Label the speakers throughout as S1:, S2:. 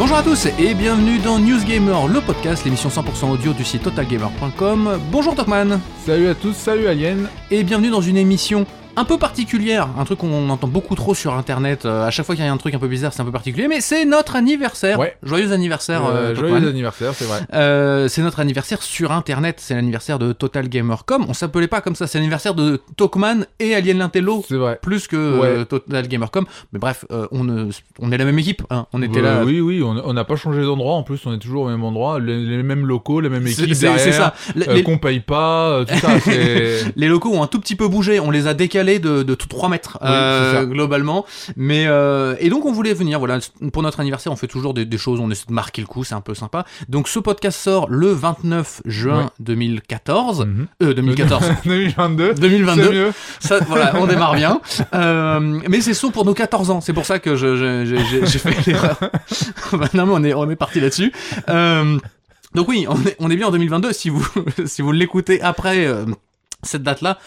S1: Bonjour à tous et bienvenue dans News Gamer, le podcast, l'émission 100% audio du site totalgamer.com. Bonjour Tokman
S2: Salut à tous, salut Alien
S1: et bienvenue dans une émission un peu particulière, un truc qu'on entend beaucoup trop sur internet. euh, à chaque fois qu'il y a un truc un peu bizarre, c'est un peu particulier, mais c'est notre anniversaire.
S2: Ouais.
S1: Joyeux anniversaire,
S2: Euh,
S1: euh,
S2: Joyeux anniversaire, c'est vrai.
S1: Euh, c'est notre anniversaire sur internet, c'est l'anniversaire de Total Gamer.com. On s'appelait pas comme ça, c'est l'anniversaire de Tokman et Alien Lintello.
S2: C'est vrai.
S1: Plus que
S2: Ouais.
S1: Total Gamer.com. Mais bref, on, on est la même équipe. hein. On était
S2: Euh,
S1: là.
S2: Oui, oui, on n'a pas changé d'endroit. En plus, on est toujours au même endroit, les, les mêmes locaux, les mêmes équipes
S1: c'est- ça. Les-
S2: qu'on paye pas, tout ça.
S1: Les locaux ont un tout petit peu bougé, on les a décalés de, de 3 mètres
S2: Oui,
S1: euh, globalement. Mais euh, et donc on voulait venir, voilà, pour notre anniversaire, on fait toujours des, des choses, on essaie de marquer le coup, c'est un peu sympa. Donc ce podcast sort le 29 juin
S2: Ouais.
S1: 2014,
S2: Mhm.
S1: euh, 2014,
S2: 2022.
S1: 2022.
S2: C'est mieux.
S1: Ça, voilà, on démarre bien. Euh, mais c'est saut pour nos 14 ans, c'est pour ça que j'ai fait l'erreur. Bah, non, mais on est, on est parti là-dessus. Donc oui, on est, on est bien en 2022. Si vous, si vous l'écoutez après cette date-là,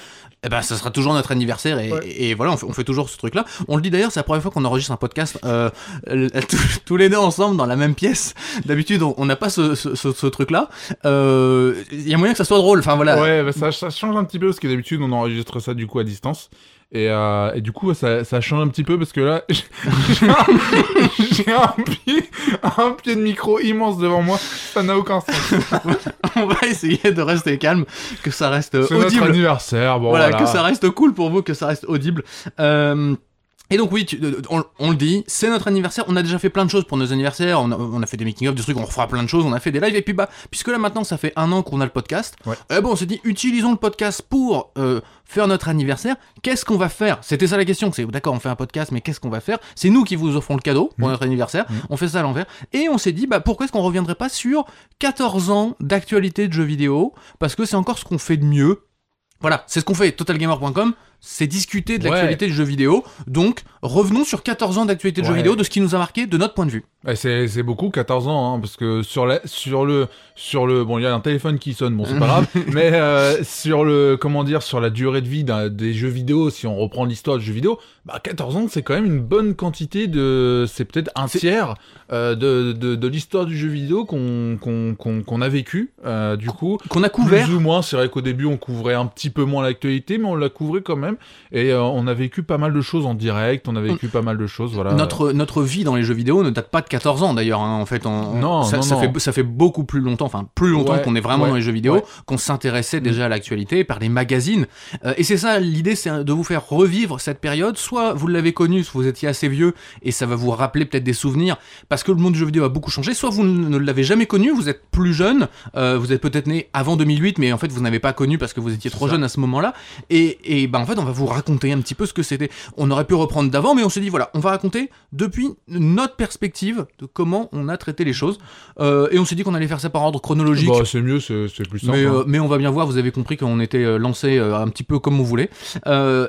S1: eh ben, ça sera toujours notre anniversaire et,
S2: Ouais.
S1: et voilà, on fait, on fait toujours ce truc-là. On le dit d'ailleurs, c'est la première fois qu'on enregistre un podcast euh, tous- tous les deux ensemble dans la même pièce. D'habitude, on n'a pas ce, ce, ce- ce truc-là. Euh, Il y a moyen que ça soit drôle. Enfin voilà.
S2: Ouais, bah, ça, ça change un petit peu parce que d'habitude on enregistre ça du coup à distance. Et, euh, et du coup, ça, ça change un petit peu parce que là, j'ai un, pied, un pied de micro immense devant moi. Ça n'a aucun sens.
S1: on va essayer de rester calme, que ça reste euh,
S2: C'est notre
S1: audible.
S2: anniversaire. Bon,
S1: voilà,
S2: voilà,
S1: que ça reste cool pour vous, que ça reste audible. Euh, et donc oui, tu- euh, on, on le dit, c'est notre anniversaire. On a déjà fait plein de choses pour nos anniversaires. On a, on a fait des making of, des trucs, on refera plein de choses. On a fait des lives. Et puis bah, puisque là maintenant ça fait un an qu'on a le podcast,
S2: Ouais.
S1: eh bon, on s'est dit utilisons le podcast pour euh, faire notre anniversaire. Qu'est-ce qu'on va faire? C'était ça la question. C'est d'accord, on fait un podcast, mais qu'est-ce qu'on va faire? C'est nous qui vous offrons le cadeau pour
S2: Mhm.
S1: notre anniversaire.
S2: Mhm.
S1: On fait ça à l'envers. Et on s'est dit bah pourquoi est-ce qu'on reviendrait pas sur 14 ans d'actualité de jeux vidéo? Parce que c'est encore ce qu'on fait de mieux. Voilà, c'est ce qu'on fait. Totalgamer.com, c'est discuter de
S2: Ouais.
S1: l'actualité du jeu vidéo. Donc, revenons sur 14 ans d'actualité de
S2: Ouais.
S1: vidéo, de ce qui nous a marqué de notre point de vue.
S2: Ouais, c'est beaucoup 14 ans hein, parce que sur la sur le sur le bon il y a un téléphone qui sonne bon c'est pas grave mais euh, sur le comment dire sur la durée de vie des jeux vidéo si on reprend l'histoire du jeu vidéo bah 14 ans c'est quand même une bonne quantité de c'est peut-être un tiers euh, de, de, de l'histoire du jeu vidéo qu'on qu'on qu'on a vécu euh, du coup
S1: Qu'on a couvert.
S2: plus ou moins c'est vrai qu'au début on couvrait un petit peu moins l'actualité mais on l'a couvrait quand même et euh, on a vécu pas mal de choses en direct on a vécu pas mal de choses voilà
S1: Notre, notre vie dans les jeux vidéo ne date pas de 14 ans d'ailleurs. hein. En fait, on,
S2: Non,
S1: ça,
S2: non,
S1: ça
S2: non.
S1: Fait, ça fait beaucoup plus longtemps, enfin plus longtemps
S2: Ouais,
S1: qu'on est vraiment
S2: ouais,
S1: dans les jeux vidéo,
S2: ouais. Mm.
S1: qu'on s'intéressait déjà à l'actualité par les magazines. Euh, et c'est ça, l'idée, c'est de vous faire revivre cette période. Soit vous l'avez connue, soit vous étiez assez vieux et ça va vous rappeler peut-être des souvenirs parce que le monde du jeu vidéo a beaucoup changé. Soit vous ne l'avez jamais connu, vous êtes plus jeune, euh, vous êtes peut-être né avant 2008, mais en fait vous n'avez pas connu parce que vous étiez trop jeune à ce moment-là. Et, et ben en fait, on va vous raconter un petit peu ce que c'était. On aurait pu reprendre d'avant, mais on s'est dit voilà, on va raconter depuis notre perspective de comment on a traité les choses. Euh, et on s'est dit qu'on allait faire ça par ordre chronologique.
S2: Bah, c'est mieux, c'est plus simple.
S1: Mais,
S2: hein.
S1: euh, mais on va bien voir, vous avez compris qu'on était euh, lancé un petit peu comme on voulait.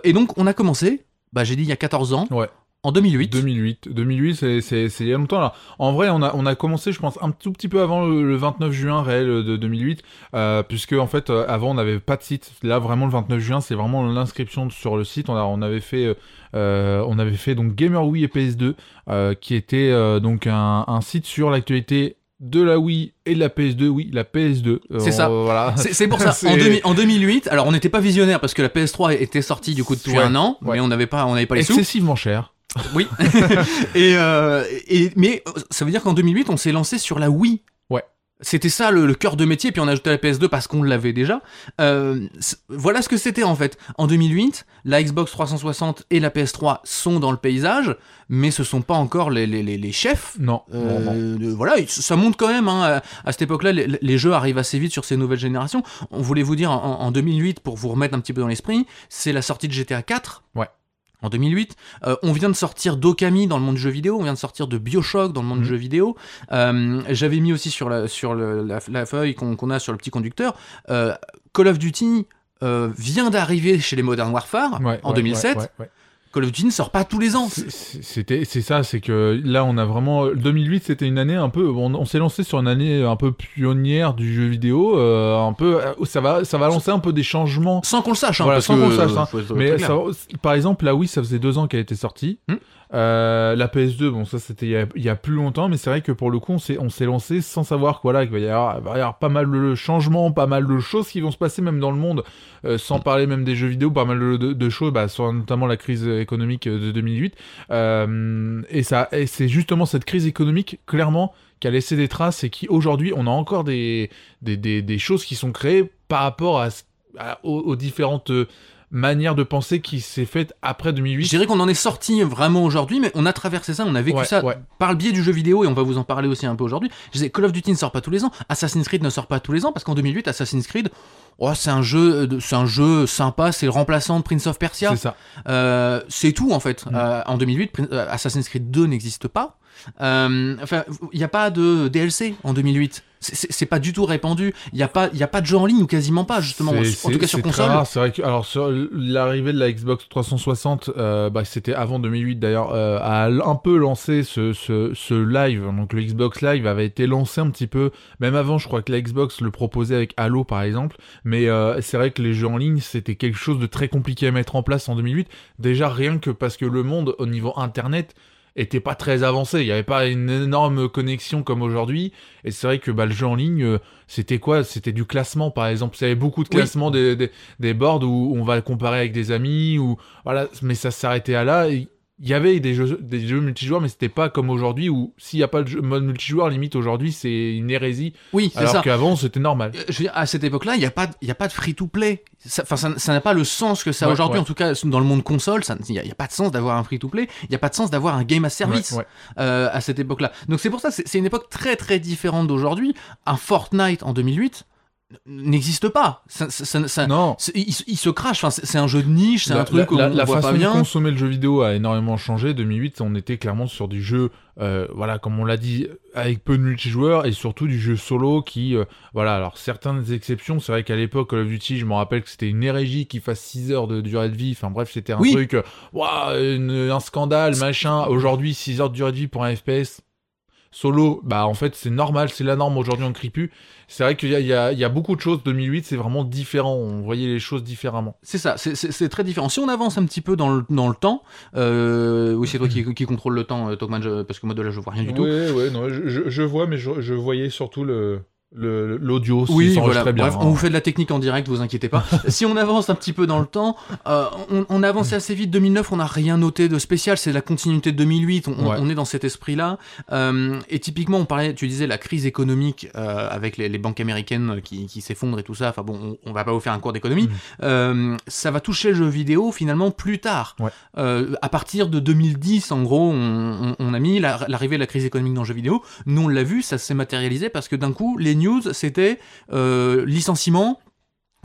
S1: Et donc on a commencé, bah, j'ai dit il y a 14 ans,
S2: Ouais.
S1: En 2008.
S2: 2008. 2008, c'est- il y a longtemps là. En vrai, on a, on a commencé, je pense, un tout petit peu avant le, le 29 juin réel de 2008, euh, puisque en fait, euh, avant, on n'avait pas de site. Là, vraiment, le 29 juin, c'est vraiment l'inscription sur le site. On, a, on avait fait, euh, euh, on avait fait donc Gamer Wii et PS2, euh, qui était donc un, un site sur l'actualité de la Wii et de la PS2. Oui, la PS2. Euh,
S1: C'est ça.
S2: Voilà.
S1: C'est pour ça. En, 2000 en 2008, alors on n'était pas visionnaire parce que la PS3 était sortie du coup depuis
S2: Ouais,
S1: un an,
S2: ouais.
S1: mais on n'avait pas, on n'avait pas les sous.
S2: Excessivement cher.
S1: Oui. et, euh, et mais euh, ça veut dire qu'en 2008, on s'est lancé sur la Wii.
S2: Ouais.
S1: C'était ça le, le cœur de métier, puis on a ajouté la PS2 parce qu'on l'avait déjà. Euh, voilà ce que c'était en fait. En 2008, la Xbox 360 et la PS3 sont dans le paysage, mais ce sont pas encore les, les, les, chefs.
S2: Non.
S1: Euh,
S2: non, non.
S1: de- voilà, il- ça monte quand même. hein. À, à cette époque-là, les, les jeux arrivent assez vite sur ces nouvelles générations. On voulait vous dire en, en 2008, pour vous remettre un petit peu dans l'esprit, c'est la sortie de GTA 4.
S2: Ouais.
S1: En 2008, Euh, on vient de sortir d'Okami dans le monde du jeu vidéo, on vient de sortir de Bioshock dans le monde du jeu vidéo. Euh, J'avais mis aussi sur la, sur le- la, la feuille qu'on a sur le petit conducteur, euh, Call of Duty vient d'arriver chez les Modern Warfare
S2: Ouais,
S1: en
S2: ouais,
S1: 2007.
S2: ouais, ouais, ouais.
S1: Call of Duty ne sort pas tous les ans.
S2: C'est- c'est- C'était, c'est ça, c'est que là on a vraiment 2008, c'était une année un peu, on, on s'est lancé sur une année un peu pionnière du jeu vidéo, euh, un peu, euh, ça va, ça va lancer un peu des changements.
S1: Sans qu'on le sache, hein,
S2: Voilà,
S1: parce
S2: sans
S1: que,
S2: qu'on le sache, hein. Mais ça- par exemple, la Wii, ça faisait deux ans qu'elle était sortie.
S1: Hmm.
S2: Euh, la PS2, bon, ça c'était il y a- plus longtemps, mais c'est vrai que pour le coup, on s'est, lancé sans savoir que, voilà, qu'il va y, avoir, y pas mal de changements, pas mal de choses qui vont se passer même dans le monde, euh, sans parler même des jeux vidéo, pas mal de, choses, bah, notamment la crise économique de 2008. Euh, et, c'est justement cette crise économique, clairement, qui a laissé des traces et qui aujourd'hui, on a encore des, choses qui sont créées par rapport aux différentes euh, manières de penser qui s'est faites après 2008.
S1: Je dirais qu'on en est sorti vraiment aujourd'hui, mais on a traversé ça, on a vécu
S2: Ouais,
S1: ça
S2: ouais.
S1: par le biais du jeu vidéo, et on va vous en parler aussi un peu aujourd'hui. Je disais, Call of Duty ne sort pas tous les ans, Assassin's Creed ne sort pas tous les ans, parce qu'en 2008, Assassin's Creed, oh, c'est un jeu, de- c'est un jeu sympa, c'est le remplaçant de Prince of Persia.
S2: C'est ça.
S1: Euh, c'est tout en fait.
S2: Mm.
S1: Euh, en 2008, Prin- euh, Assassin's Creed 2 n'existe pas. Euh, enfin, il n'y a pas de DLC en 2008. C'est- pas du tout répandu. Il n'y a, pas- y a pas de jeu en ligne ou quasiment pas, justement. En tout cas sur console.
S2: C'est vrai que alors sur l'arrivée de la Xbox 360, euh, bah, c'était avant 2008 d'ailleurs, euh, a un peu lancé ce, ce, ce live. Donc le Xbox Live avait été lancé un petit peu, même avant, je crois que la Xbox le proposait avec Halo par exemple. Mais euh, c'est vrai que les jeux en ligne, c'était quelque chose de très compliqué à mettre en place en 2008. Déjà rien que parce que le monde au niveau internet était pas très avancé. Il n'y avait pas une énorme connexion comme aujourd'hui. Et c'est vrai que bah, le jeu en ligne, euh, c'était quoi? C'était du classement, par exemple. Il y avait beaucoup de
S1: Oui.
S2: classements des, des, des boards où on va comparer avec des amis. Ou voilà, mais ça s'arrêtait à là. Et Il y avait des jeux, des jeux multijoueurs, mais c'était pas comme aujourd'hui où s'il n'y a pas de jeu- mode multijoueur, limite aujourd'hui, c'est une hérésie.
S1: Oui, c'est
S2: Alors
S1: ça.
S2: qu'avant, c'était normal.
S1: Euh, Je veux dire, à cette époque-là, il n'y a pas, il a pas de free-to-play. Ça- Enfin, ça ça n'a pas le sens que ça a
S2: Ouais,
S1: aujourd'hui.
S2: ouais.
S1: En tout cas, dans le monde console, il n'y a, pas de sens d'avoir un free-to-play. Il n'y a pas de sens d'avoir un game as service
S2: Ouais,
S1: euh, à cette époque-là. Donc c'est pour ça, c'est c'est une époque très très différente d'aujourd'hui. Un Fortnite en 2008 n'existe pas. Ça, ça- ça- ça-
S2: Non.
S1: il, il se crache. Enfin, c'est un jeu de niche, c'est un truc
S2: la,
S1: on
S2: la
S1: voit
S2: façon
S1: pas bien.
S2: de consommer le jeu vidéo a énormément changé. 2008, on était clairement sur du jeu, euh, voilà, comme on l'a dit, avec peu de multijoueurs et surtout du jeu solo qui, euh, voilà, alors certaines exceptions, c'est vrai qu'à l'époque, Call of Duty, je me rappelle que c'était une hérégie qui fasse 6 heures de durée de vie. Enfin bref, c'était un
S1: Oui.
S2: truc, une- un scandale, machin. Aujourd'hui, 6 heures de durée de vie pour un FPS. Solo, bah en fait c'est normal, c'est la norme aujourd'hui on crie plus. C'est vrai qu'il y y, a, il y a beaucoup de choses, 2008 c'est vraiment différent, on voyait les choses différemment.
S1: C'est ça, c'est- très différent. Si on avance un petit peu dans le, dans le temps, euh, oui, c'est toi qui, qui contrôle le temps, euh, Tokman, je- parce que moi de là je vois rien du tout.
S2: Ouais, ouais, non, je, vois, mais je, je voyais surtout le- l'audio.
S1: Oui, voilà.
S2: s'enregistrait bien.
S1: Bref,
S2: hein.
S1: on vous fait de la technique en direct, vous inquiétez pas. si on avance un petit peu dans le temps, euh, on, on a avancé assez vite. 2009, on n'a rien noté de spécial. C'est la continuité de 2008. On, on-
S2: Ouais.
S1: on est dans cet esprit-là. Euh, et typiquement, on parlait, tu disais la crise économique euh, avec les, les banques américaines qui, qui s'effondrent et tout ça. Enfin bon, on, on va pas vous faire un cours d'économie. Euh, ça va toucher le jeu vidéo finalement plus tard.
S2: Ouais.
S1: Euh, à partir de 2010, en gros, on, a mis la- l'arrivée de la crise économique dans le jeu vidéo. Nous, on l'a vu, ça s'est matérialisé parce que d'un coup, les news, c'était euh, licenciement,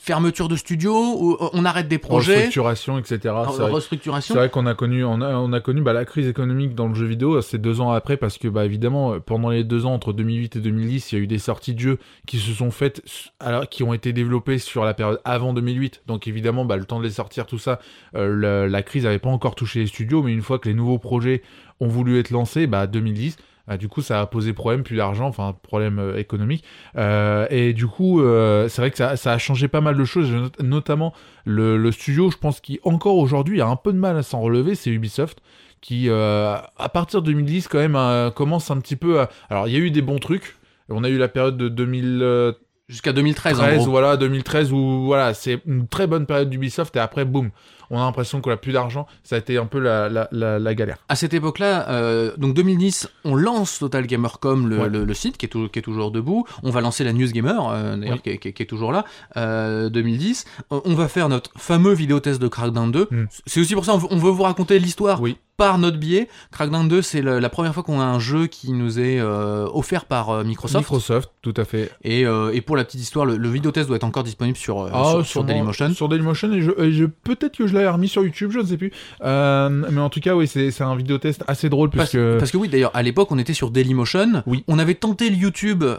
S1: fermeture de studio, euh, on arrête des projets,
S2: Restructuration, etc. C'est vrai-
S1: restructuration.
S2: C'est vrai qu'on a connu, on a, on a connu bah, la crise économique dans le jeu vidéo. C'est deux ans après parce que bah évidemment pendant les deux ans entre 2008 et 2010, il y a eu des sorties de jeux qui se sont faites, alors qui ont été développées sur la période avant 2008. Donc évidemment, bah, le temps de les sortir, tout ça, euh, la, la crise n'avait pas encore touché les studios, mais une fois que les nouveaux projets ont voulu être lancés, bah 2010. Bah, du coup, ça a posé problème, plus d'argent, enfin problème euh, économique. Euh, et du coup, euh, c'est vrai que ça, ça a changé pas mal de choses, not- notamment le, le studio, je pense, qui encore aujourd'hui a un peu de mal à s'en relever, c'est Ubisoft, qui à partir de 2010 quand même commence un petit peu à... Alors il y a eu des bons trucs, on a eu la période de 2013,
S1: Jusqu'à 2013, en gros.
S2: voilà, 2013 où voilà, c'est une très bonne période d'Ubisoft et après boum, on a l'impression qu'on a plus d'argent, ça a été un peu la, la, la, la galère.
S1: À cette époque-là, euh, donc 2010, on lance Total Gamer.com, le,
S2: Ouais.
S1: le, le site qui est, tou- qui est toujours debout. On va lancer la News Gamer, euh, d'ailleurs,
S2: Oui.
S1: qui, est- qui est- qui est toujours là, euh, 2010. On on va faire notre fameux vidéo test de Crackdown 2.
S2: Mm.
S1: C'est aussi pour ça on veut, vous raconter l'histoire
S2: Oui.
S1: par notre biais. Crackdown 2, c'est la première fois qu'on a un jeu qui nous est euh, offert par euh, Microsoft.
S2: Microsoft, tout à fait.
S1: Et, euh, et pour la petite histoire, le, le vidéo test doit être encore disponible sur, euh,
S2: Ah,
S1: sur. Dailymotion.
S2: Sur Dailymotion, et je, et je- peut-être que je l'avais remis sur YouTube, je ne sais plus. Euh, mais en tout cas, oui, c'est un vidéotest assez drôle
S1: Parce,
S2: puisque.
S1: parce que oui, d'ailleurs, à l'époque, on était sur Dailymotion.
S2: Oui.
S1: On avait tenté le YouTube euh,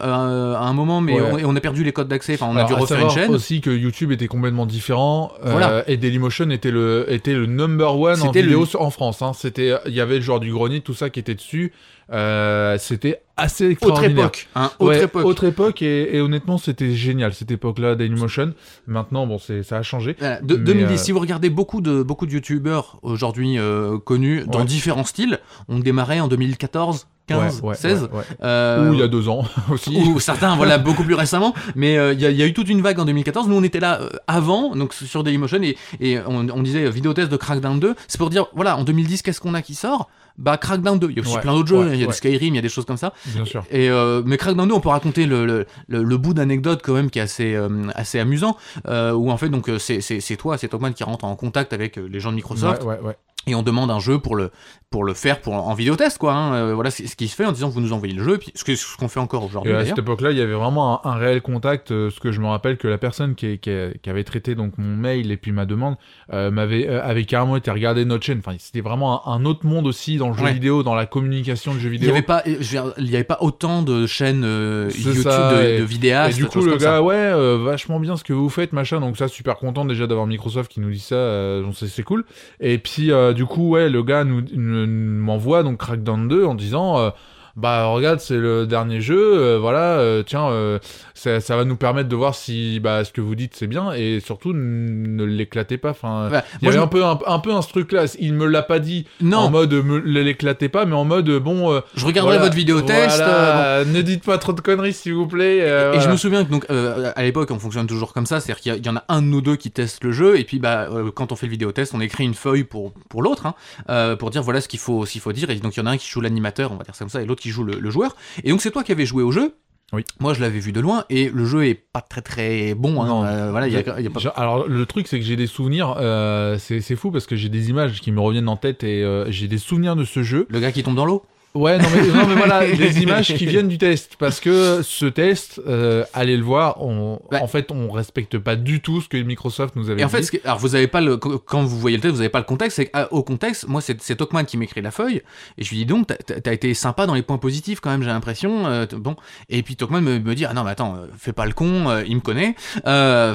S1: à un moment, mais
S2: Ouais.
S1: on, et on a perdu les codes d'accès. Enfin, on a dû refaire une chaîne.
S2: aussi que YouTube était complètement différent euh,
S1: Voilà.
S2: et Dailymotion était le était le number one en
S1: le-
S2: vidéo en France. Hein. C'était c'était, il y avait le joueur du grenier, tout ça qui était dessus. Euh, c'était assez
S1: Autre
S2: extraordinaire.
S1: époque. Hein, autre
S2: Ouais,
S1: époque.
S2: autre époque et, et honnêtement c'était génial cette époque-là Dailymotion. Maintenant bon ça a changé.
S1: Voilà, de-
S2: Mais,
S1: 2010,
S2: euh,
S1: si vous regardez beaucoup de, beaucoup de youtubeurs aujourd'hui euh, connus dans
S2: Ouais.
S1: différents styles, on démarrait en 2014, 15,
S2: Ouais, ouais,
S1: 16.
S2: ouais, ouais.
S1: euh,
S2: Ou il y a deux ans aussi.
S1: ou certains, voilà, beaucoup plus récemment. Mais euh, il y, a- il y a eu toute une vague en 2014. Nous, on était là euh, avant, donc sur Dailymotion, et, et on, on disait vidéo test de Crackdown 2. C'est pour dire, voilà, en 2010, qu'est-ce qu'on a qui sort? Bah, Crackdown 2. Il y a aussi
S2: Ouais,
S1: plein d'autres jeux.
S2: ouais,
S1: il y a
S2: ouais.
S1: du Skyrim, il y a des choses comme ça.
S2: Bien sûr.
S1: Et euh, mais Crackdown 2, on peut raconter le, le, le, le bout d'anecdote quand même qui est assez, euh, assez amusant. Euh, où en fait, donc, c'est c'est- c'est toi, c'est Topman qui rentre en contact avec les gens de Microsoft
S2: Ouais, ouais, ouais.
S1: Et on demande un jeu pour le, pour le faire pour, en vidéotest, quoi. hein. Euh, voilà, ce qui se fait en disant vous nous envoyez le jeu, puis ce qu'on fait encore aujourd'hui
S2: à cette époque-là, il y avait vraiment un, un réel contact. euh, ce que je me rappelle que la personne qui, qui, qui avait traité donc mon mail et puis ma demande euh, m'avait euh, avait carrément été regarder notre chaîne. Enfin, c'était vraiment un, un autre monde aussi dans le jeu
S1: Ouais.
S2: vidéo, dans la communication de jeux
S1: Il n'y
S2: vidéo.
S1: avait pas, il y avait pas autant de chaînes YouTube
S2: ça,
S1: de,
S2: et-
S1: de vidéastes.
S2: Et du coup, le gars,
S1: ça.
S2: ouais, vachement bien ce que vous faites, machin. Donc ça, super content déjà d'avoir Microsoft qui nous dit ça. c'est cool. Et puis, du coup, ouais, le gars nous, m'envoie donc Crackdown 2 en disant. Bah regarde c'est le dernier jeu euh, voilà euh, tiens euh, ça, ça va nous permettre de voir si bah ce que vous dites c'est bien et surtout ne l'éclatez pas enfin
S1: Voilà.
S2: il y
S1: Moi,
S2: avait
S1: je
S2: un peu un, un peu un truc là il me l'a pas dit
S1: Non,
S2: en mode me l'éclatez pas mais en mode bon
S1: je regarderai
S2: voilà,
S1: votre vidéo test. bon.
S2: voilà, ne dites pas trop de conneries s'il vous plaît
S1: Et je me souviens que donc à l'époque on fonctionne toujours comme ça, c'est-à-dire qu'il y en a un de nous deux qui teste le jeu et puis bah quand on fait le vidéo test, on écrit une feuille pour pour l'autre hein, pour dire voilà ce qu'il faut qu'il faut dire et donc il y en a un qui joue l'animateur, on va dire ça comme ça, et l'autre qui joue le, le joueur. Et donc c'est toi qui avais joué au jeu.
S2: Oui.
S1: Moi je l'avais vu de loin et le jeu est pas très très bon. hein,
S2: Non.
S1: euh, voilà, il y a, il y a pas.
S2: Genre, Alors le truc c'est que j'ai des souvenirs, euh, c'est c'est fou parce que j'ai des images qui me reviennent en tête et euh, j'ai des souvenirs de ce jeu.
S1: Le gars qui tombe dans l'eau.
S2: Ouais non mais, non, mais voilà des images qui viennent du test parce que ce test, euh, allez le voir, on,
S1: Ouais.
S2: en fait on respecte pas du tout ce que Microsoft nous avait
S1: Et en
S2: dit.
S1: fait, ce que- alors vous avez pas le, quand vous voyez le test, vous avez pas le contexte. C'est qu'au contexte, moi c'est Tokman qui m'écrit la feuille et je lui dis donc t'as- été sympa dans les points positifs quand même, j'ai l'impression. euh, bon, et puis Tokman me, me dit ah non mais attends, euh, fais pas le con, euh, il me connaît,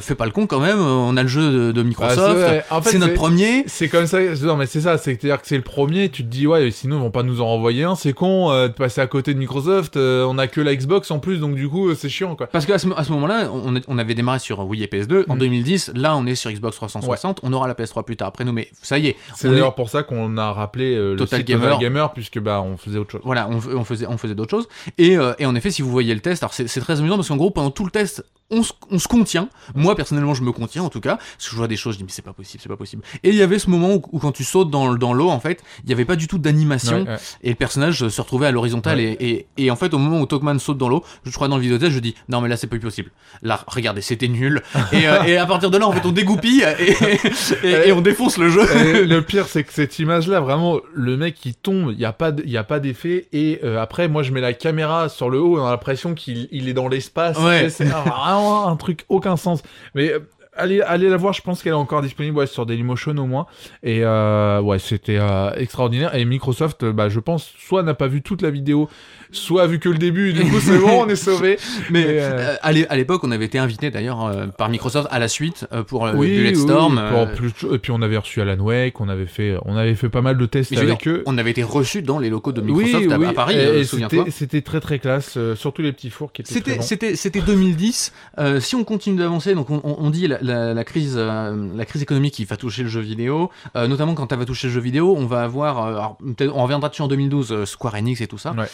S1: fais pas le con quand même. On a le jeu de, de
S2: Bah,
S1: Microsoft,
S2: c'est- en fait,
S1: c'est notre premier.
S2: C'est comme ça, non mais c'est ça, c'est-à-dire que c'est le premier, tu te dis ouais, sinon ils vont pas nous en renvoyer un, c'est con euh, de passer à côté de Microsoft, euh, on a que la Xbox en plus, donc du coup euh, c'est chiant quoi.
S1: Parce qu'à ce, à ce moment-là, on, avait démarré sur Wii et PS2. En
S2: Mm.
S1: 2010, là, on est sur Xbox 360. On aura la PS3 plus tard après nous, mais ça y est.
S2: C'est
S1: est-
S2: d'ailleurs pour ça qu'on a rappelé le
S1: Total
S2: site
S1: Gamer.
S2: Total Gamer puisque bah on faisait autre chose.
S1: Voilà, on, on faisait, on faisait d'autres choses. Et, et en effet, si vous voyez le test, alors c'est très amusant parce qu'en gros, pendant tout le test, on se, on se contient. Moi, personnellement, je me contiens en tout cas. Parce que je vois des choses, je dis, mais c'est pas possible, c'est pas possible. Et il y avait ce moment où, où quand tu sautes dans, le- dans l'eau, en fait, il n'y avait pas du tout d'animation.
S2: Ouais, ouais.
S1: Et le personnage se retrouvait à l'horizontale.
S2: Ouais.
S1: Et, et, et en fait, au moment où Tokman saute dans l'eau, je crois dans le vidéo test, je dis, non, mais là, c'est pas possible. Là, regardez, c'était nul. et, euh, et à partir de là, en fait, on dégoupille et, on défonce le jeu.
S2: Le pire, c'est que cette image-là, vraiment, le mec qui tombe, il n'y a pas d- y a pas d'effet. Et euh, après, moi, je mets la caméra sur le haut, on a l'impression qu'il il est dans l'espace.
S1: Ouais.
S2: C'est un truc aucun sens. Mais euh, allez, allez la voir, je pense qu'elle est encore disponible ouais, sur Dailymotion au moins. Et euh, ouais, c'était euh, extraordinaire. Et Microsoft, bah, je pense, soit n'a pas vu toute la vidéo, soit a vu que le début. Du coup, c'est bon, on est sauvé.
S1: Mais
S2: euh,
S1: euh, à l'é- à l'époque, on avait été invité d'ailleurs euh, par Microsoft à la suite euh, pour euh,
S2: oui, oui,
S1: euh,
S2: pour plus- et puis on avait reçu Alan Wake, on avait fait, on avait fait pas mal de tests avec
S1: dire,
S2: eux.
S1: on avait été reçus dans les locaux de Microsoft à, à Paris,
S2: c'était- très très classe, surtout les petits fours qui étaient
S1: C'était, c'était, c'était 2010. Euh, si on continue d'avancer, donc on, on- dit la, la, la crise, euh, la crise économique qui va toucher le jeu vidéo, euh, notamment quand elle va toucher le jeu vidéo, on va avoir, alors, peut-être- on reviendra dessus en 2012, euh, Square Enix et tout ça.
S2: Ouais.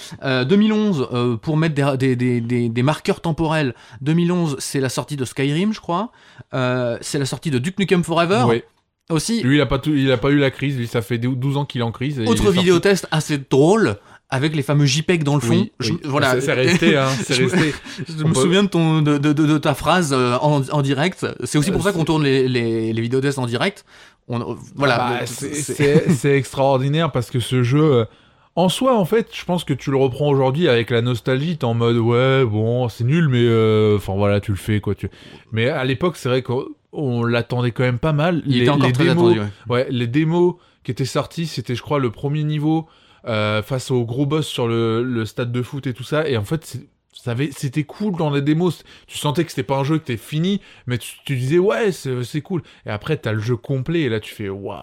S1: Euh, 2011, euh, pour mettre des, des, des, des, marqueurs temporels, 2011, c'est la sortie de Skyrim, je crois. Euh, c'est la sortie de Duke Nukem Forever
S2: Ouais.
S1: aussi.
S2: Lui, il a pas tout, il a pas eu la crise. Lui, ça fait 12 ans qu'il est en crise. et
S1: Autre
S2: sorti.
S1: vidéo test assez drôle avec les fameux JPEG dans le fond.
S2: Oui,
S1: Je-
S2: oui.
S1: voilà.
S2: C'est- resté, hein, c'est
S1: Je me-
S2: resté.
S1: Je
S2: On
S1: me
S2: peut-
S1: souviens de, ton, de, de, de- de ta phrase euh, en, en direct. C'est aussi pour
S2: Euh,
S1: ça qu'on tourne les, les, les vidéos tests en direct. On, euh, voilà.
S2: Bah,
S1: le-
S2: c'est- extraordinaire parce que ce jeu, en soi, en fait, je pense que tu le reprends aujourd'hui avec la nostalgie. T'es en mode ouais, bon, c'est nul, mais euh, enfin voilà, tu le fais quoi. Tu... Mais à l'époque, c'est vrai qu'on on l'attendait quand même pas mal.
S1: il
S2: les,
S1: était encore
S2: les
S1: très
S2: démos,
S1: attendu. ouais.
S2: Ouais, les démos qui étaient sorties, c'était, je crois, le premier niveau euh, face au gros boss sur le, le stade de foot et tout ça. Et en fait, c'est- c'était cool dans les démos. Tu sentais que c'était pas un jeu que t'es fini, mais tu, tu disais ouais, c'est cool. Et après, t'as le jeu complet, et là, tu fais waouh,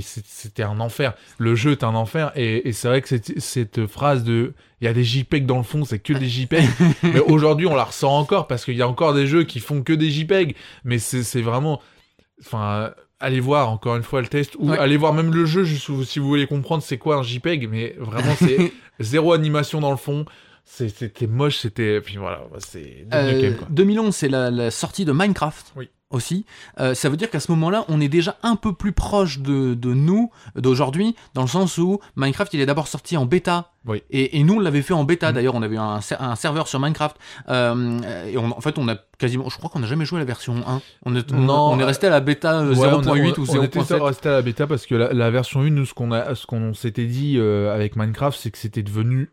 S2: c'était un enfer. Le jeu est un enfer, et, et c'est vrai que cette, phrase de il y a des JPEG dans le fond, c'est que des JPEG. mais aujourd'hui, on la ressent encore parce qu'il y a encore des jeux qui font que des JPEG, mais c'est vraiment. Enfin. Allez voir encore une fois le test ou
S1: Ouais.
S2: allez voir même le jeu juste si vous voulez comprendre c'est quoi un JPEG mais vraiment c'est zéro animation dans le fond c'était moche c'était puis voilà c'est
S1: Euh,
S2: Nukem, quoi.
S1: 2011, c'est la, la sortie de Minecraft.
S2: Oui.
S1: Aussi, Euh, ça veut dire qu'à ce moment-là, on est déjà un peu plus proche de, de nous, d'aujourd'hui, dans le sens où Minecraft, il est d'abord sorti en bêta.
S2: Oui.
S1: Et, et nous, on l'avait fait en bêta.
S2: Mhm.
S1: D'ailleurs, on avait un, ser- un serveur sur Minecraft. Euh, et on- en fait, on a quasiment, je crois qu'on n'a jamais joué à la version 1. On est, on-
S2: Non,
S1: on est resté à la bêta euh,
S2: Ouais, on a-
S1: 0.8
S2: on,
S1: ou
S2: on était
S1: 0.7.
S2: resté à la bêta parce que la, la version 1 nous ce qu'on s'était dit euh, avec Minecraft c'est que c'était devenu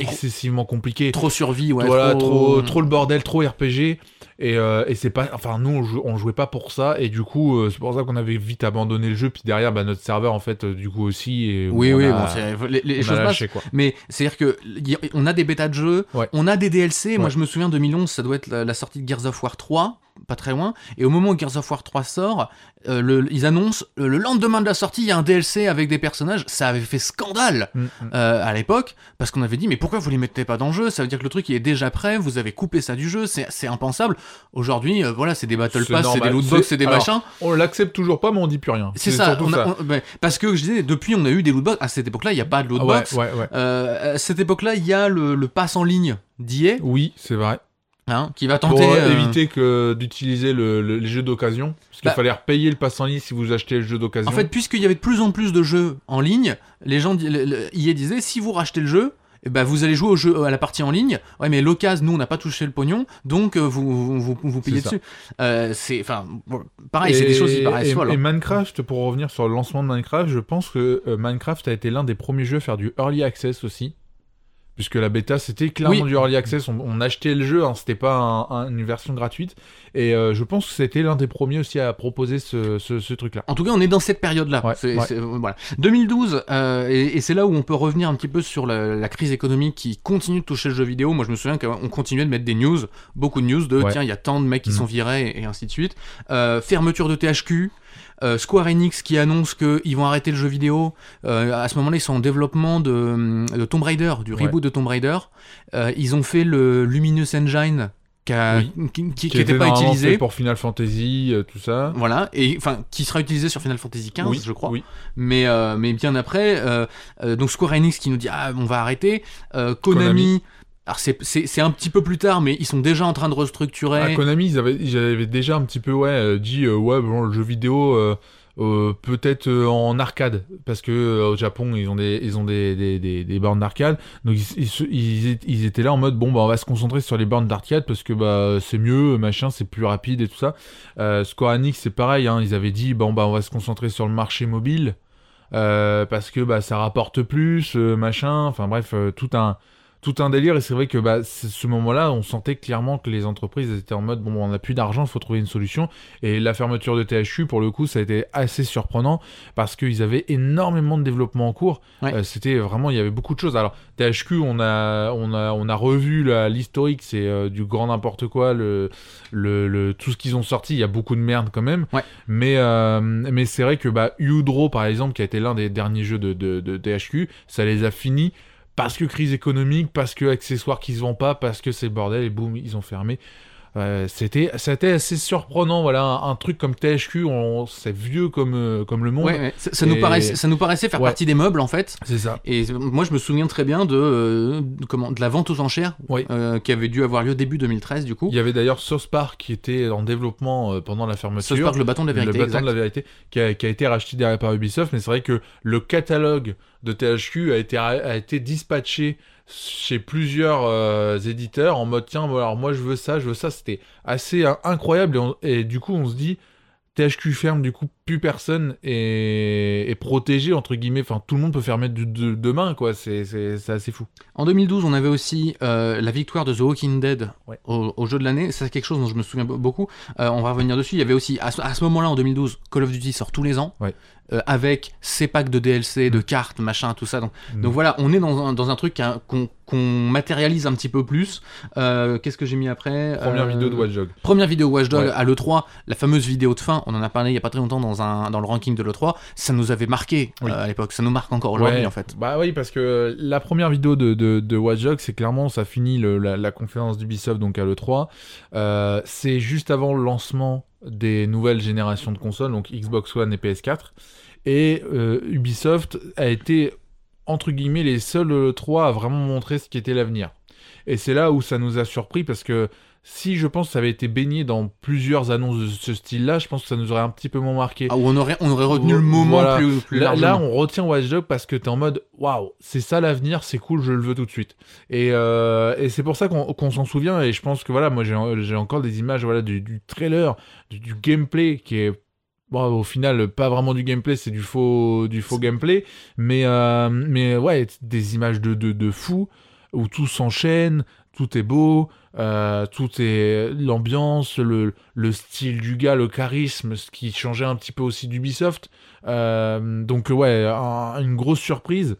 S2: excessivement compliqué
S1: Trop survie, ouais.
S2: voilà trop... trop le bordel trop RPG et, euh, et c'est pas enfin nous on, jou- on jouait pas pour ça et du coup euh, c'est pour ça qu'on avait vite abandonné le jeu puis derrière bah, notre serveur en fait euh, du coup aussi et
S1: Oui,
S2: on
S1: oui,
S2: a-
S1: bon, c'est- les, les
S2: on a
S1: choses passent.
S2: lâché, quoi.
S1: Mais c'est-à-dire que y a- on a des bêtas de jeux,
S2: Ouais.
S1: on a des DLC. Moi, je me souviens 2011, ça doit être la, la sortie de Gears of War 3, pas très loin. Et au moment où Gears of War 3 sort, euh, le- ils annoncent euh, le lendemain de la sortie, il y a un DLC avec des personnages. Ça avait fait scandale
S2: Mm, mm.
S1: euh, à l'époque parce qu'on avait dit mais pourquoi vous les mettez pas dans le jeu? Ça veut dire que le truc il est déjà prêt. Vous avez coupé ça du jeu. C'est c'est impensable. Aujourd'hui, euh, voilà, c'est des battle pass, c'est des
S2: normal.
S1: loot box,
S2: C'est-
S1: des
S2: alors,
S1: machins.
S2: on l'accepte toujours pas mais on dit plus rien
S1: C'est ça,
S2: surtout
S1: on a-
S2: ça
S1: on- ben, parce que je disais, depuis on a eu des loot box. À cette époque-là, il n'y a pas de loot
S2: Ah ouais,
S1: box.
S2: ouais, ouais.
S1: Euh, à cette époque-là, il y a le, le pass en ligne d'IA,
S2: oui c'est vrai
S1: hein, qui va
S2: pour
S1: tenter. euh,
S2: éviter que d'utiliser le, le- les jeux d'occasion parce qu'il
S1: Bah-
S2: fallait repayer le pass en ligne si vous achetez le jeu d'occasion
S1: En fait, puisqu'il y avait de plus en plus de jeux en ligne, les gens, di- le- le- IA disait, si vous rachetez le jeu, eh ben, vous allez jouer au jeu à la partie en ligne. Ouais, mais l'occasion, nous, on n'a pas touché le pognon, donc euh, vous, vous, payez dessus. Euh, c'est, enfin, bon, pareil, c'est des choses qui paraissent
S2: et,
S1: folles.
S2: et. Minecraft, pour revenir sur le lancement de Minecraft, je pense que euh, Minecraft a été l'un des premiers jeux à faire du early access aussi. Puisque la bêta, c'était clairement
S1: Oui.
S2: du early access. On, on achetait le jeu, hein, c'était pas un- un- une version gratuite. Et euh, je pense que c'était l'un des premiers aussi à proposer ce, ce- ce truc-là.
S1: En tout cas, on est dans cette période-là.
S2: Ouais, ouais.
S1: euh, voilà. 2012, euh, et, et c'est là où on peut revenir un petit peu sur la, la crise économique qui continue de toucher le jeu vidéo. Moi, je me souviens qu'on continuait de mettre des news, beaucoup de news de
S2: Ouais.
S1: tiens, il y a tant de mecs qui
S2: Mhm.
S1: sont virés et, et ainsi de suite. Euh, fermeture de THQ. Euh, Square Enix qui annonce qu'ils vont arrêter le jeu vidéo. Euh, à ce moment-là, ils sont en développement de, de Tomb Raider, du
S2: Ouais.
S1: reboot de Tomb Raider. Euh, ils ont fait le Luminous Engine qui a-
S2: Oui.
S1: qui- qui- qui
S2: Qui
S1: n'était
S2: était
S1: pas utilisé.
S2: pour Final Fantasy, tout ça.
S1: Voilà, et enfin qui sera utilisé sur Final Fantasy XV,
S2: oui,
S1: je crois.
S2: Oui.
S1: Mais, mais bien après, donc Square Enix qui nous dit ah on va arrêter, Konami,
S2: Konami.
S1: Alors c'est- un petit peu plus tard, mais ils sont déjà en train de restructurer.
S2: Konami, ils avaient, déjà un petit peu euh, dit euh, ouais, bon, le jeu vidéo. euh, peut-être en arcade parce que au Japon ils ont des ils ont des, des, des, des bornes d'arcade donc ils, ils, étaient- là en mode bon bah on va se concentrer sur les bornes d'arcade parce que bah c'est mieux machin c'est plus rapide et tout ça Square c'est pareil hein, ils avaient dit bon bah on va se concentrer sur le marché mobile parce que bah ça rapporte plus machin enfin bref tout un tout un délire et c'est vrai que bah, ce moment-là on sentait clairement que les entreprises étaient en mode bon on n'a plus d'argent il faut trouver une solution et la fermeture de THU pour le coup ça a été assez surprenant parce qu'ils avaient énormément de développement en cours
S1: Ouais.
S2: Euh, c'était vraiment il y avait beaucoup de choses alors THQ on a on a on a revu l'historique c'est euh, du grand n'importe quoi le, le, le- tout ce qu'ils ont sorti il y a beaucoup de merde quand même
S1: Ouais.
S2: mais euh, mais c'est vrai que bah Udro par exemple qui a été l'un des derniers jeux de, de, de THQ ça les a finis parce que crise économique, parce que accessoires qui se vendent pas, parce que c'est le bordel et boum, ils ont fermé. Euh, c'était, c'était assez surprenant, voilà, un, un truc comme THQ, on, c'est vieux comme, euh, comme le monde.
S1: Ouais, ouais. Ça, ça nous paraissait, ça nous paraissait faire
S2: Ouais.
S1: partie des meubles en fait.
S2: C'est ça.
S1: Et moi je me souviens très bien de, euh, de comment de la vente aux enchères qui avait dû avoir lieu début 2013 du coup.
S2: Il y avait d'ailleurs South Park qui était en développement pendant la fermeture.
S1: South Park, le bâton de la vérité.
S2: le bâton
S1: exact.
S2: de la vérité, qui a, qui a été racheté derrière par Ubisoft, mais c'est vrai que le catalogue de THQ a été, a été dispatché chez plusieurs euh, éditeurs en mode tiens, alors moi je veux ça, je veux ça. C'était assez euh, incroyable et, et du coup on se dit THQ ferme, du coup plus personne est, est protégé entre guillemets. Enfin, tout le monde peut faire mettre du, de, demain, quoi. C'est c'est- c'est assez fou.
S1: En 2012, on avait aussi euh, la victoire de The Walking Dead
S2: Ouais.
S1: au, au jeu de l'année. C'est quelque chose dont je me souviens be- beaucoup. Euh, on va revenir dessus. Il y avait aussi, à ce, moment-là, en 2012, Call of Duty sort tous les ans.
S2: Ouais.
S1: euh, avec ses packs de DLC, de cartes, machin, tout ça. Donc,
S2: Mm.
S1: donc voilà, on est dans un, dans un truc qu'on qu'on matérialise un petit peu plus. Euh, Qu'est-ce que j'ai mis après?
S2: Première
S1: Euh,
S2: vidéo de Watch Dogs.
S1: Première vidéo Watch Dogs
S2: Ouais.
S1: à l'E3, la fameuse vidéo de fin, on en a parlé il y a pas très longtemps dans, un, dans le ranking de l'E3, ça nous avait marqué
S2: Oui.
S1: euh, à l'époque, ça nous marque encore aujourd'hui
S2: Ouais.
S1: en fait.
S2: Bah oui, parce que la première vidéo de, de, de Watch Dogs, c'est clairement, ça finit le- la, la conférence d'Ubisoft, donc à l'E3. Euh, c'est juste avant le lancement des nouvelles générations de consoles, donc Xbox One et PS4. Et euh, Ubisoft a été, entre guillemets, les seuls E3 à vraiment montrer ce qui était l'avenir. Et c'est là où ça nous a surpris, parce que si je pense que ça avait été baigné dans plusieurs annonces de ce style-là, je pense que ça nous aurait un petit peu moins marqué.
S1: Ah, on aurait, on aurait retenu le moment
S2: voilà.
S1: plus, plus
S2: Là, on retient Watch Dogs parce que t'es en mode waouh, c'est ça l'avenir, c'est cool, je le veux tout de suite. Et, euh, et c'est pour ça qu'on s'en souvient. Et je pense que voilà, moi j'ai j'ai encore des images voilà du, du trailer, du, du gameplay qui est bon au final pas vraiment du gameplay, c'est du faux du faux gameplay, mais euh, mais ouais des images de de, de fou où tout s'enchaîne, tout est beau. Euh, tout est l'ambiance, le, le style du gars, le charisme, ce qui changeait un petit peu aussi d'Ubisoft. Euh, donc ouais, un- une grosse surprise.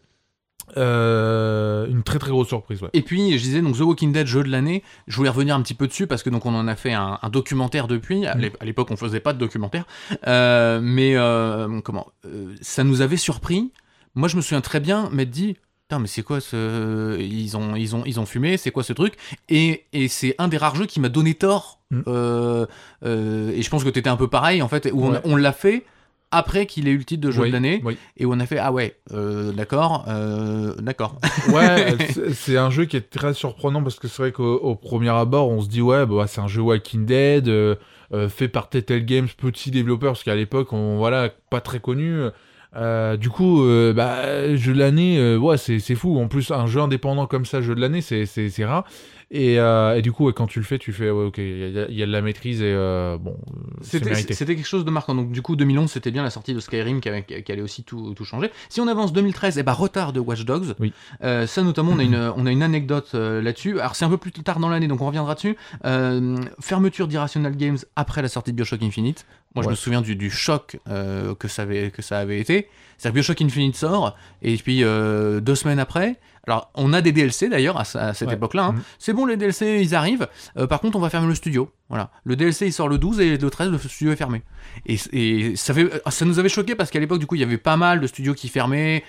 S2: Euh, une très très grosse surprise, ouais.
S1: Et puis, je disais, donc The Walking Dead, jeu de l'année, je voulais revenir un petit peu dessus parce que donc on en a fait un, un documentaire depuis. À
S2: Mm.
S1: à l'époque, on faisait pas de documentaire. Mais comment Ça nous avait surpris. Moi, je me souviens très bien m'être dit. Putain, mais c'est quoi ce. Ils ont, ils ont, ils ont fumé, c'est quoi ce truc? Et, et c'est un des rares jeux qui m'a donné tort.
S2: Mm.
S1: Euh, euh, et je pense que t'étais un peu pareil, en fait, où on,
S2: Ouais.
S1: on l'a fait après qu'il ait eu le titre de jeu
S2: Oui,
S1: de l'année,
S2: oui.
S1: et où on a fait Ah ouais, euh, d'accord, euh, d'accord.
S2: Ouais, c'est- un jeu qui est très surprenant parce que c'est vrai qu'au au premier abord, on se dit ouais, bah, c'est un jeu Walking Dead euh, fait par Telltale Games, petit développeur, parce qu'à l'époque, on voilà, pas très connu. Euh, du coup, euh, bah, jeu de l'année, euh, ouais, c'est fou. En plus, un jeu indépendant comme ça, jeu de l'année, c'est rare. Et, euh, et du coup, ouais, quand tu le fais, tu fais ouais, ok, il y, a- il y a de la maîtrise et bon,
S1: C'était quelque chose de marquant. Donc du coup, 2011, c'était bien la sortie de Skyrim qui, avait- qui allait aussi tout, tout changer. Si on avance 2013, et bah retard de Watch Dogs.
S2: Oui.
S1: Ça notamment, on a une, on a une anecdote là-dessus. Alors c'est un peu plus tard dans l'année, donc on reviendra dessus. Fermeture d'Irrational Games après la sortie de Bioshock Infinite. Moi, je me souviens du, du choc euh, que, ça avait, que ça avait été. C'est-à-dire que Bioshock Infinite sort, et puis euh, deux semaines après, alors on a des DLC d'ailleurs à, cette
S2: Ouais.
S1: époque-là. hein.
S2: Mhm.
S1: C'est bon, les DLC, ils arrivent. Euh, par contre, on va fermer le studio. Voilà. Le DLC, il sort le 12 et le 13, le studio est fermé. Et, et ça, fait, ça nous avait choqué parce qu'à l'époque, du coup, il y avait pas mal de studios qui fermaient,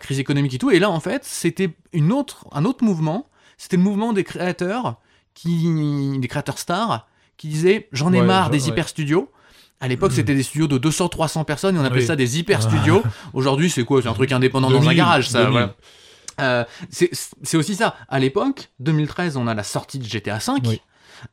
S1: crise économique et tout. Et là, en fait, c'était une autre, un autre mouvement. C'était le mouvement des créateurs, qui, des créateurs stars, qui disaient J'en ai
S2: Ouais,
S1: marre
S2: je-
S1: des hyper studios. À l'époque, c'était des studios de 200-300 personnes et on appelait
S2: Oui.
S1: ça des hyper studios. Aujourd'hui, c'est quoi? C'est un truc indépendant dans un
S2: 2000,
S1: garage, ça.
S2: 2000.
S1: voilà. Euh, c'est c'est aussi ça. À l'époque, 2013, on a la sortie de GTA V.
S2: Oui.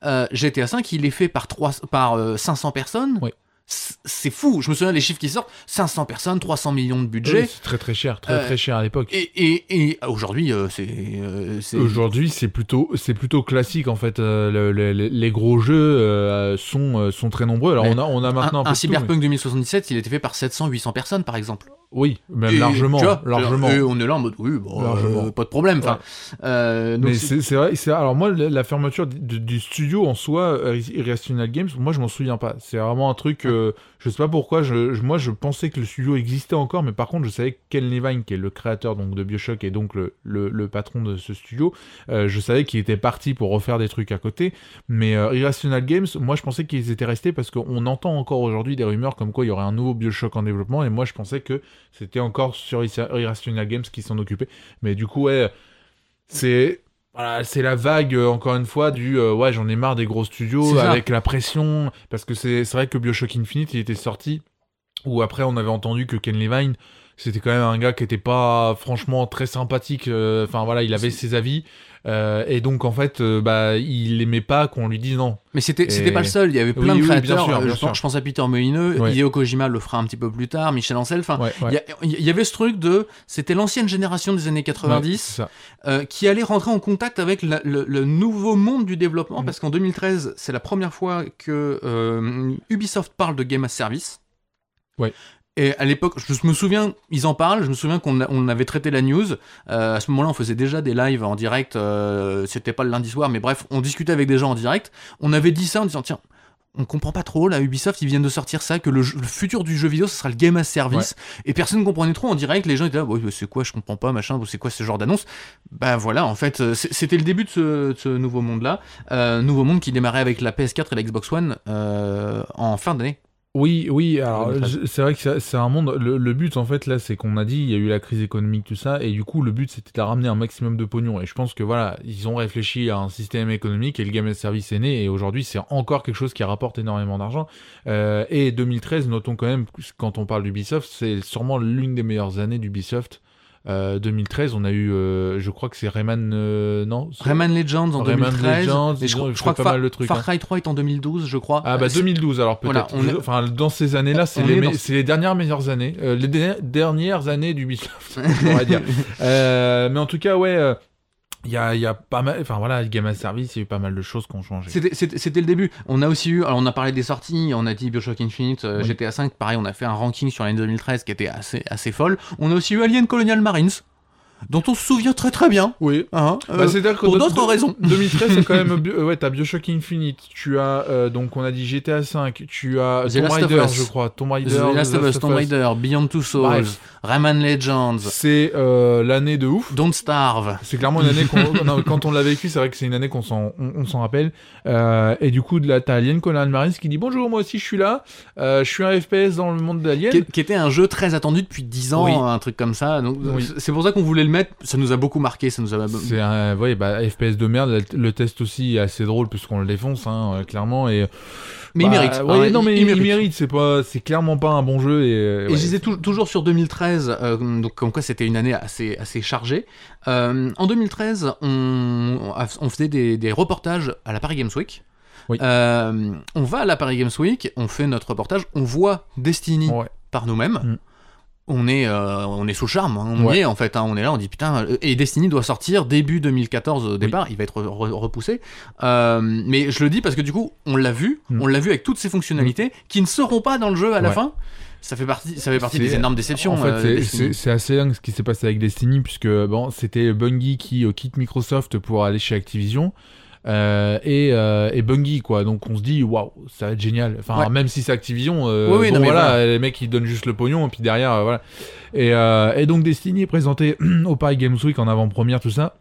S1: Euh, GTA V, il est fait par, 3, par euh, 500 personnes.
S2: Oui.
S1: C'est fou. Je me souviens les chiffres qui sortent 500 personnes, 300 millions de
S2: Oui,
S1: budget.
S2: c'est très très cher, très
S1: Euh,
S2: très cher à l'époque.
S1: Et, et, et aujourd'hui, euh, c'est. euh, c'est-
S2: Aujourd'hui, c'est plutôt, c'est plutôt classique en fait. euh, le- le- le- les gros jeux euh, sont, euh, sont très nombreux. Alors
S1: Mais
S2: on a, on a maintenant
S1: un,
S2: un,
S1: un
S2: de tout,
S1: Cyberpunk 2077, il était fait par 700-800 personnes, par exemple.
S2: mais- Oui, même
S1: Et,
S2: largement,
S1: tu vois,
S2: largement.
S1: Et on est là en mode, oui, bon, euh, pas de problème. Enfin, euh, donc
S2: Mais
S1: c'est-
S2: vrai, alors moi la, fermeture du, studio en soi, euh, Irrational Games, moi je m'en souviens pas. C'est vraiment un truc, euh, je sais pas pourquoi. Moi je pensais que le studio existait encore, mais par contre je savais que Ken Levine, qui est le créateur donc de Bioshock et donc le patron de ce studio, euh, je savais qu'il était parti pour refaire des trucs à côté. Mais euh, Irrational Games, moi je pensais qu'ils étaient restés parce qu'on entend encore aujourd'hui des rumeurs comme quoi il y aurait un nouveau Bioshock en développement, et moi je pensais que c'était encore sur Irrational Games qui s'en occupait. Mais du coup ouais, c'est voilà, c'est la vague, euh, encore une fois, du euh, ouais, j'en ai marre des gros studios avec la pression. Parce que c'est c'est vrai que Bioshock Infinite, il était sorti, où après on avait entendu que Ken Levine, c'était quand même un gars qui était pas franchement très sympathique. euh, Enfin voilà, il avait ses avis. Euh, et donc en fait, euh, bah, il aimait pas qu'on lui dise non.
S1: Mais c'était
S2: Et-
S1: pas le seul, il y avait plein
S2: Oui,
S1: de
S2: oui, bien
S1: créateurs.
S2: sûr,
S1: euh,
S2: bien
S1: je, pense, je pense à Peter Molineux,
S2: Ouais.
S1: Hideo Kojima le fera un petit peu plus tard, Michel Ancel. Enfin,
S2: Ouais, ouais.
S1: il y avait ce truc de. C'était l'ancienne génération des années
S2: Ouais,
S1: 90
S2: c'est ça.
S1: euh, qui allait rentrer en contact avec la- le, le nouveau monde du développement
S2: Mm.
S1: parce qu'en 2013, c'est la première fois que Ubisoft parle de Game as Service.
S2: Ouais.
S1: Et à l'époque, je me souviens, ils en parlent, je me souviens qu'on on avait traité la news. Euh, à ce moment-là, on faisait déjà des lives en direct. euh, C'était pas le lundi soir, mais bref, on discutait avec des gens en direct. On avait dit ça en disant tiens. On comprend pas trop, là, Ubisoft, ils viennent de sortir ça, que le, jeu- le futur du jeu vidéo, ce sera le game as service. Et personne ne comprenait trop en direct, les gens étaient là, c'est quoi, je comprends pas, machin, c'est quoi ce genre d'annonce? Bah voilà, en fait, euh, c'était le début de ce, de ce nouveau monde-là. Euh, nouveau monde qui démarrait avec la PS4 et la Xbox One euh, en fin d'année.
S2: Oui, oui, alors
S1: 2013.
S2: je- c'est vrai que c'est- c'est un monde. Le, le but, en fait, là, c'est qu'on a dit, il y a eu la crise économique, tout ça, et du coup, le but, c'était de ramener un maximum de pognon. Et je pense que voilà, ils ont réfléchi à un système économique et le Game as Service est né, et aujourd'hui, c'est encore quelque chose qui rapporte énormément d'argent. Euh, et 2013, notons quand même, quand on parle d'Ubisoft, c'est sûrement l'une des meilleures années d'Ubisoft. Euh, 2013, on a eu, euh, je crois que c'est Rayman, euh, non
S1: Rayman Legends en
S2: Rayman
S1: 2013.
S2: Legends,
S1: et je, crois-
S2: fait
S1: je crois que
S2: pas
S1: Far,
S2: mal de trucs,
S1: Far
S2: hein.
S1: Cry 3 est en 2012, je crois.
S2: Ah bah
S1: Euh, c'est-
S2: 2012 alors peut-être.
S1: Voilà, on est-
S2: enfin dans ces années-là, c'est les,
S1: dans-
S2: c'est les dernières meilleures années, euh, les der- dernières années d'Ubisoft, on pourrait dire. Euh, mais en tout cas, ouais, euh, il y a, il y a pas mal, enfin voilà, Game as Service, il y a eu pas mal de choses qui ont changé.
S1: C'était- le début. On a aussi eu, alors on a parlé des sorties, on a dit Bioshock Infinite, euh,
S2: Oui.
S1: GTA 5, pareil, on a fait un ranking sur l'année 2013 qui était assez, assez folle. On a aussi eu Alien Colonial Marines, dont on se souvient très très bien.
S2: Oui.
S1: hein,
S2: Bah,
S1: euh,
S2: c'est-à-dire que
S1: pour d'autres raisons.
S2: 2013, c'est quand même. Bio- euh, ouais, t'as Bioshock Infinite, tu as. euh, donc, on a dit GTA 5, tu as
S1: The
S2: Tomb
S1: Last of
S2: Raider,
S1: Us.
S2: je crois. Tomb Raider.
S1: The Last of Us, Tomb Raider, Beyond Two Souls,
S2: Bref.
S1: Rayman Legends,
S2: C'est euh, l'année de ouf.
S1: Don't Starve.
S2: C'est clairement une année qu'on. non, quand on l'a vécu, c'est vrai que c'est une année qu'on s'en, on, on s'en rappelle. Euh, et du coup, t'as Alien Colin Marines qui dit Bonjour, moi aussi je suis là. Euh, je suis un FPS dans le monde d'Alien.
S1: Qui, qui était un jeu très attendu depuis 10 ans,
S2: Oui.
S1: un truc comme ça. Donc
S2: Oui.
S1: c'est pour ça qu'on voulait le mettre. Ça nous a beaucoup marqué, ça nous a.
S2: C'est un ouais, bah, FPS de merde. Le, test aussi est assez drôle puisqu'on le défonce, hein, euh, clairement. Et,
S1: Mais
S2: bah,
S1: il mérite.
S2: ouais,
S1: hein,
S2: non, mais
S1: il,
S2: il,
S1: mérite.
S2: mérite. C'est pas, c'est clairement pas un bon jeu. Et,
S1: Et
S2: ouais.
S1: je disais tou- toujours sur 2013, euh, donc comme quoi c'était une année assez, assez chargée. Euh, en 2013, on, on faisait des, des reportages à la Paris Games Week.
S2: Oui.
S1: Euh, on va à la Paris Games Week, on fait notre reportage, on voit Destiny par nous-mêmes.
S2: Mm.
S1: On est, euh, on est sous le charme, hein, on
S2: Ouais.
S1: est en fait, hein, on est là, on dit putain, euh, et Destiny doit sortir début 2014 au départ, il va être re- repoussé. Euh, mais je le dis parce que du coup, on l'a vu,
S2: Mm.
S1: on l'a vu avec toutes ces fonctionnalités qui ne seront pas dans le jeu à la fin. Ça fait partie, ça fait partie des énormes déceptions.
S2: En fait,
S1: euh,
S2: c'est- assez dingue ce qui s'est passé avec Destiny, puisque bon, c'était Bungie qui quitte Microsoft pour aller chez Activision. Euh, et, euh, et Bungie quoi donc on se dit waouh ça va être génial enfin
S1: Ouais.
S2: même si c'est Activision euh,
S1: Oui, oui,
S2: bon,
S1: non, mais
S2: voilà,
S1: voilà.
S2: les mecs ils donnent juste le pognon et puis derrière voilà et, et donc Destiny est présenté au Paris Games Week en avant-première tout ça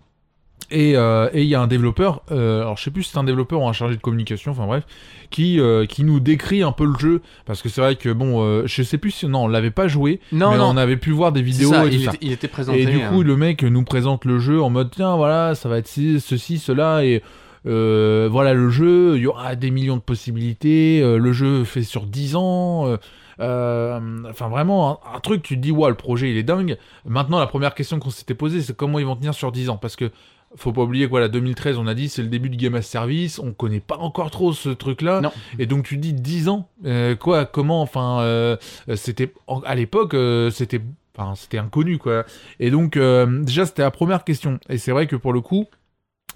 S2: et et il y a un développeur, alors je sais plus si c'est un développeur ou un chargé de communication, enfin bref, qui, qui nous décrit un peu le jeu. Parce que c'est vrai que bon, je sais plus si. Non, on l'avait pas joué,
S1: non,
S2: mais
S1: non,
S2: on avait pu voir des vidéos
S1: ça,
S2: et tout
S1: il,
S2: ça.
S1: était, il était présenté.
S2: Et du coup,
S1: euh,
S2: le mec nous présente le jeu en mode tiens, voilà, ça va être ci- ceci, cela, et euh, voilà le jeu, il y aura des millions de possibilités, euh, le jeu fait sur 10 ans. euh, Enfin vraiment un, un truc tu te dis ouais le projet il est dingue maintenant la première question qu'on s'était posée c'est comment ils vont tenir sur 10 ans? Parce que faut pas oublier que voilà 2013 on a dit c'est le début du game as service on connaît pas encore trop ce truc là
S1: Non.
S2: et donc tu dis 10 ans euh, quoi comment enfin euh, c'était à l'époque euh, c'était enfin c'était inconnu quoi et donc déjà c'était la première question et c'est vrai que pour le coup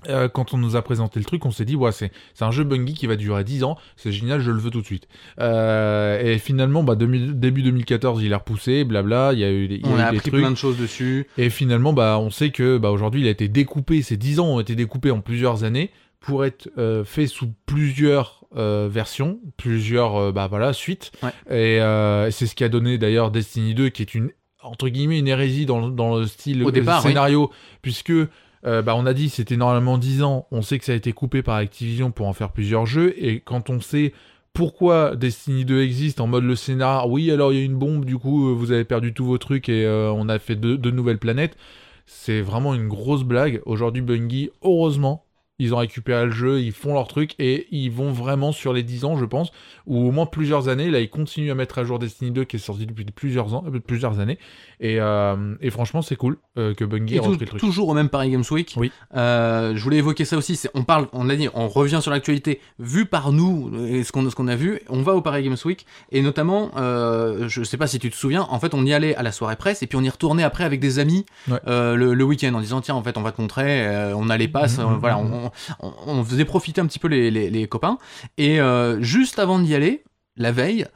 S2: euh, quand on nous a présenté le truc, on s'est dit, ouais, c'est un jeu Bungie qui va durer 10 ans, c'est génial, je le veux tout de suite. Euh, et finalement, bah, 2000 début 2014, il est repoussé, blabla, il y a eu des, a
S1: on a
S2: des
S1: appris
S2: trucs.
S1: plein de choses dessus.
S2: Et finalement, bah, on sait que bah, aujourd'hui, il a été découpé, ces 10 ans ont été découpés en plusieurs années pour être euh, fait sous plusieurs euh, versions, plusieurs euh, bah, voilà, suites.
S1: Ouais.
S2: Et c'est ce qui a donné d'ailleurs Destiny 2, qui est une, entre guillemets, une hérésie dans, le- dans le style
S1: Au départ, oui.
S2: scénario, puisque euh, bah, on a dit c'était normalement 10 ans, on sait que ça a été coupé par Activision pour en faire plusieurs jeux, et quand on sait pourquoi Destiny 2 existe en mode le scénar, oui alors il y a une bombe, du coup euh, vous avez perdu tous vos trucs et euh, on a fait deux, deux nouvelles planètes, c'est vraiment une grosse blague. Aujourd'hui Bungie, heureusement, ils ont récupéré le jeu, ils font leur truc et ils vont vraiment sur les 10 ans je pense, ou au moins plusieurs années, là ils continuent à mettre à jour Destiny 2 qui est sorti depuis plusieurs, ans, euh, plusieurs années, et, euh, et franchement c'est cool euh, que Bungie ait repris le truc.
S1: toujours au même Paris Games Week.
S2: Oui.
S1: Euh, je voulais évoquer ça aussi. On parle, on a dit, on revient sur l'actualité vu par nous et ce qu'on a vu. On va au Paris Games Week et notamment, je sais pas si tu te souviens, en fait, on y allait à la soirée presse et puis on y retournait après avec des amis
S2: Ouais.
S1: le, le week-end en disant tiens, en fait, on va te montrer. on a les passes,
S2: Mhm,
S1: euh, voilà, on, on- on faisait profiter un petit peu les, les- les copains et euh, juste avant d'y aller, la veille.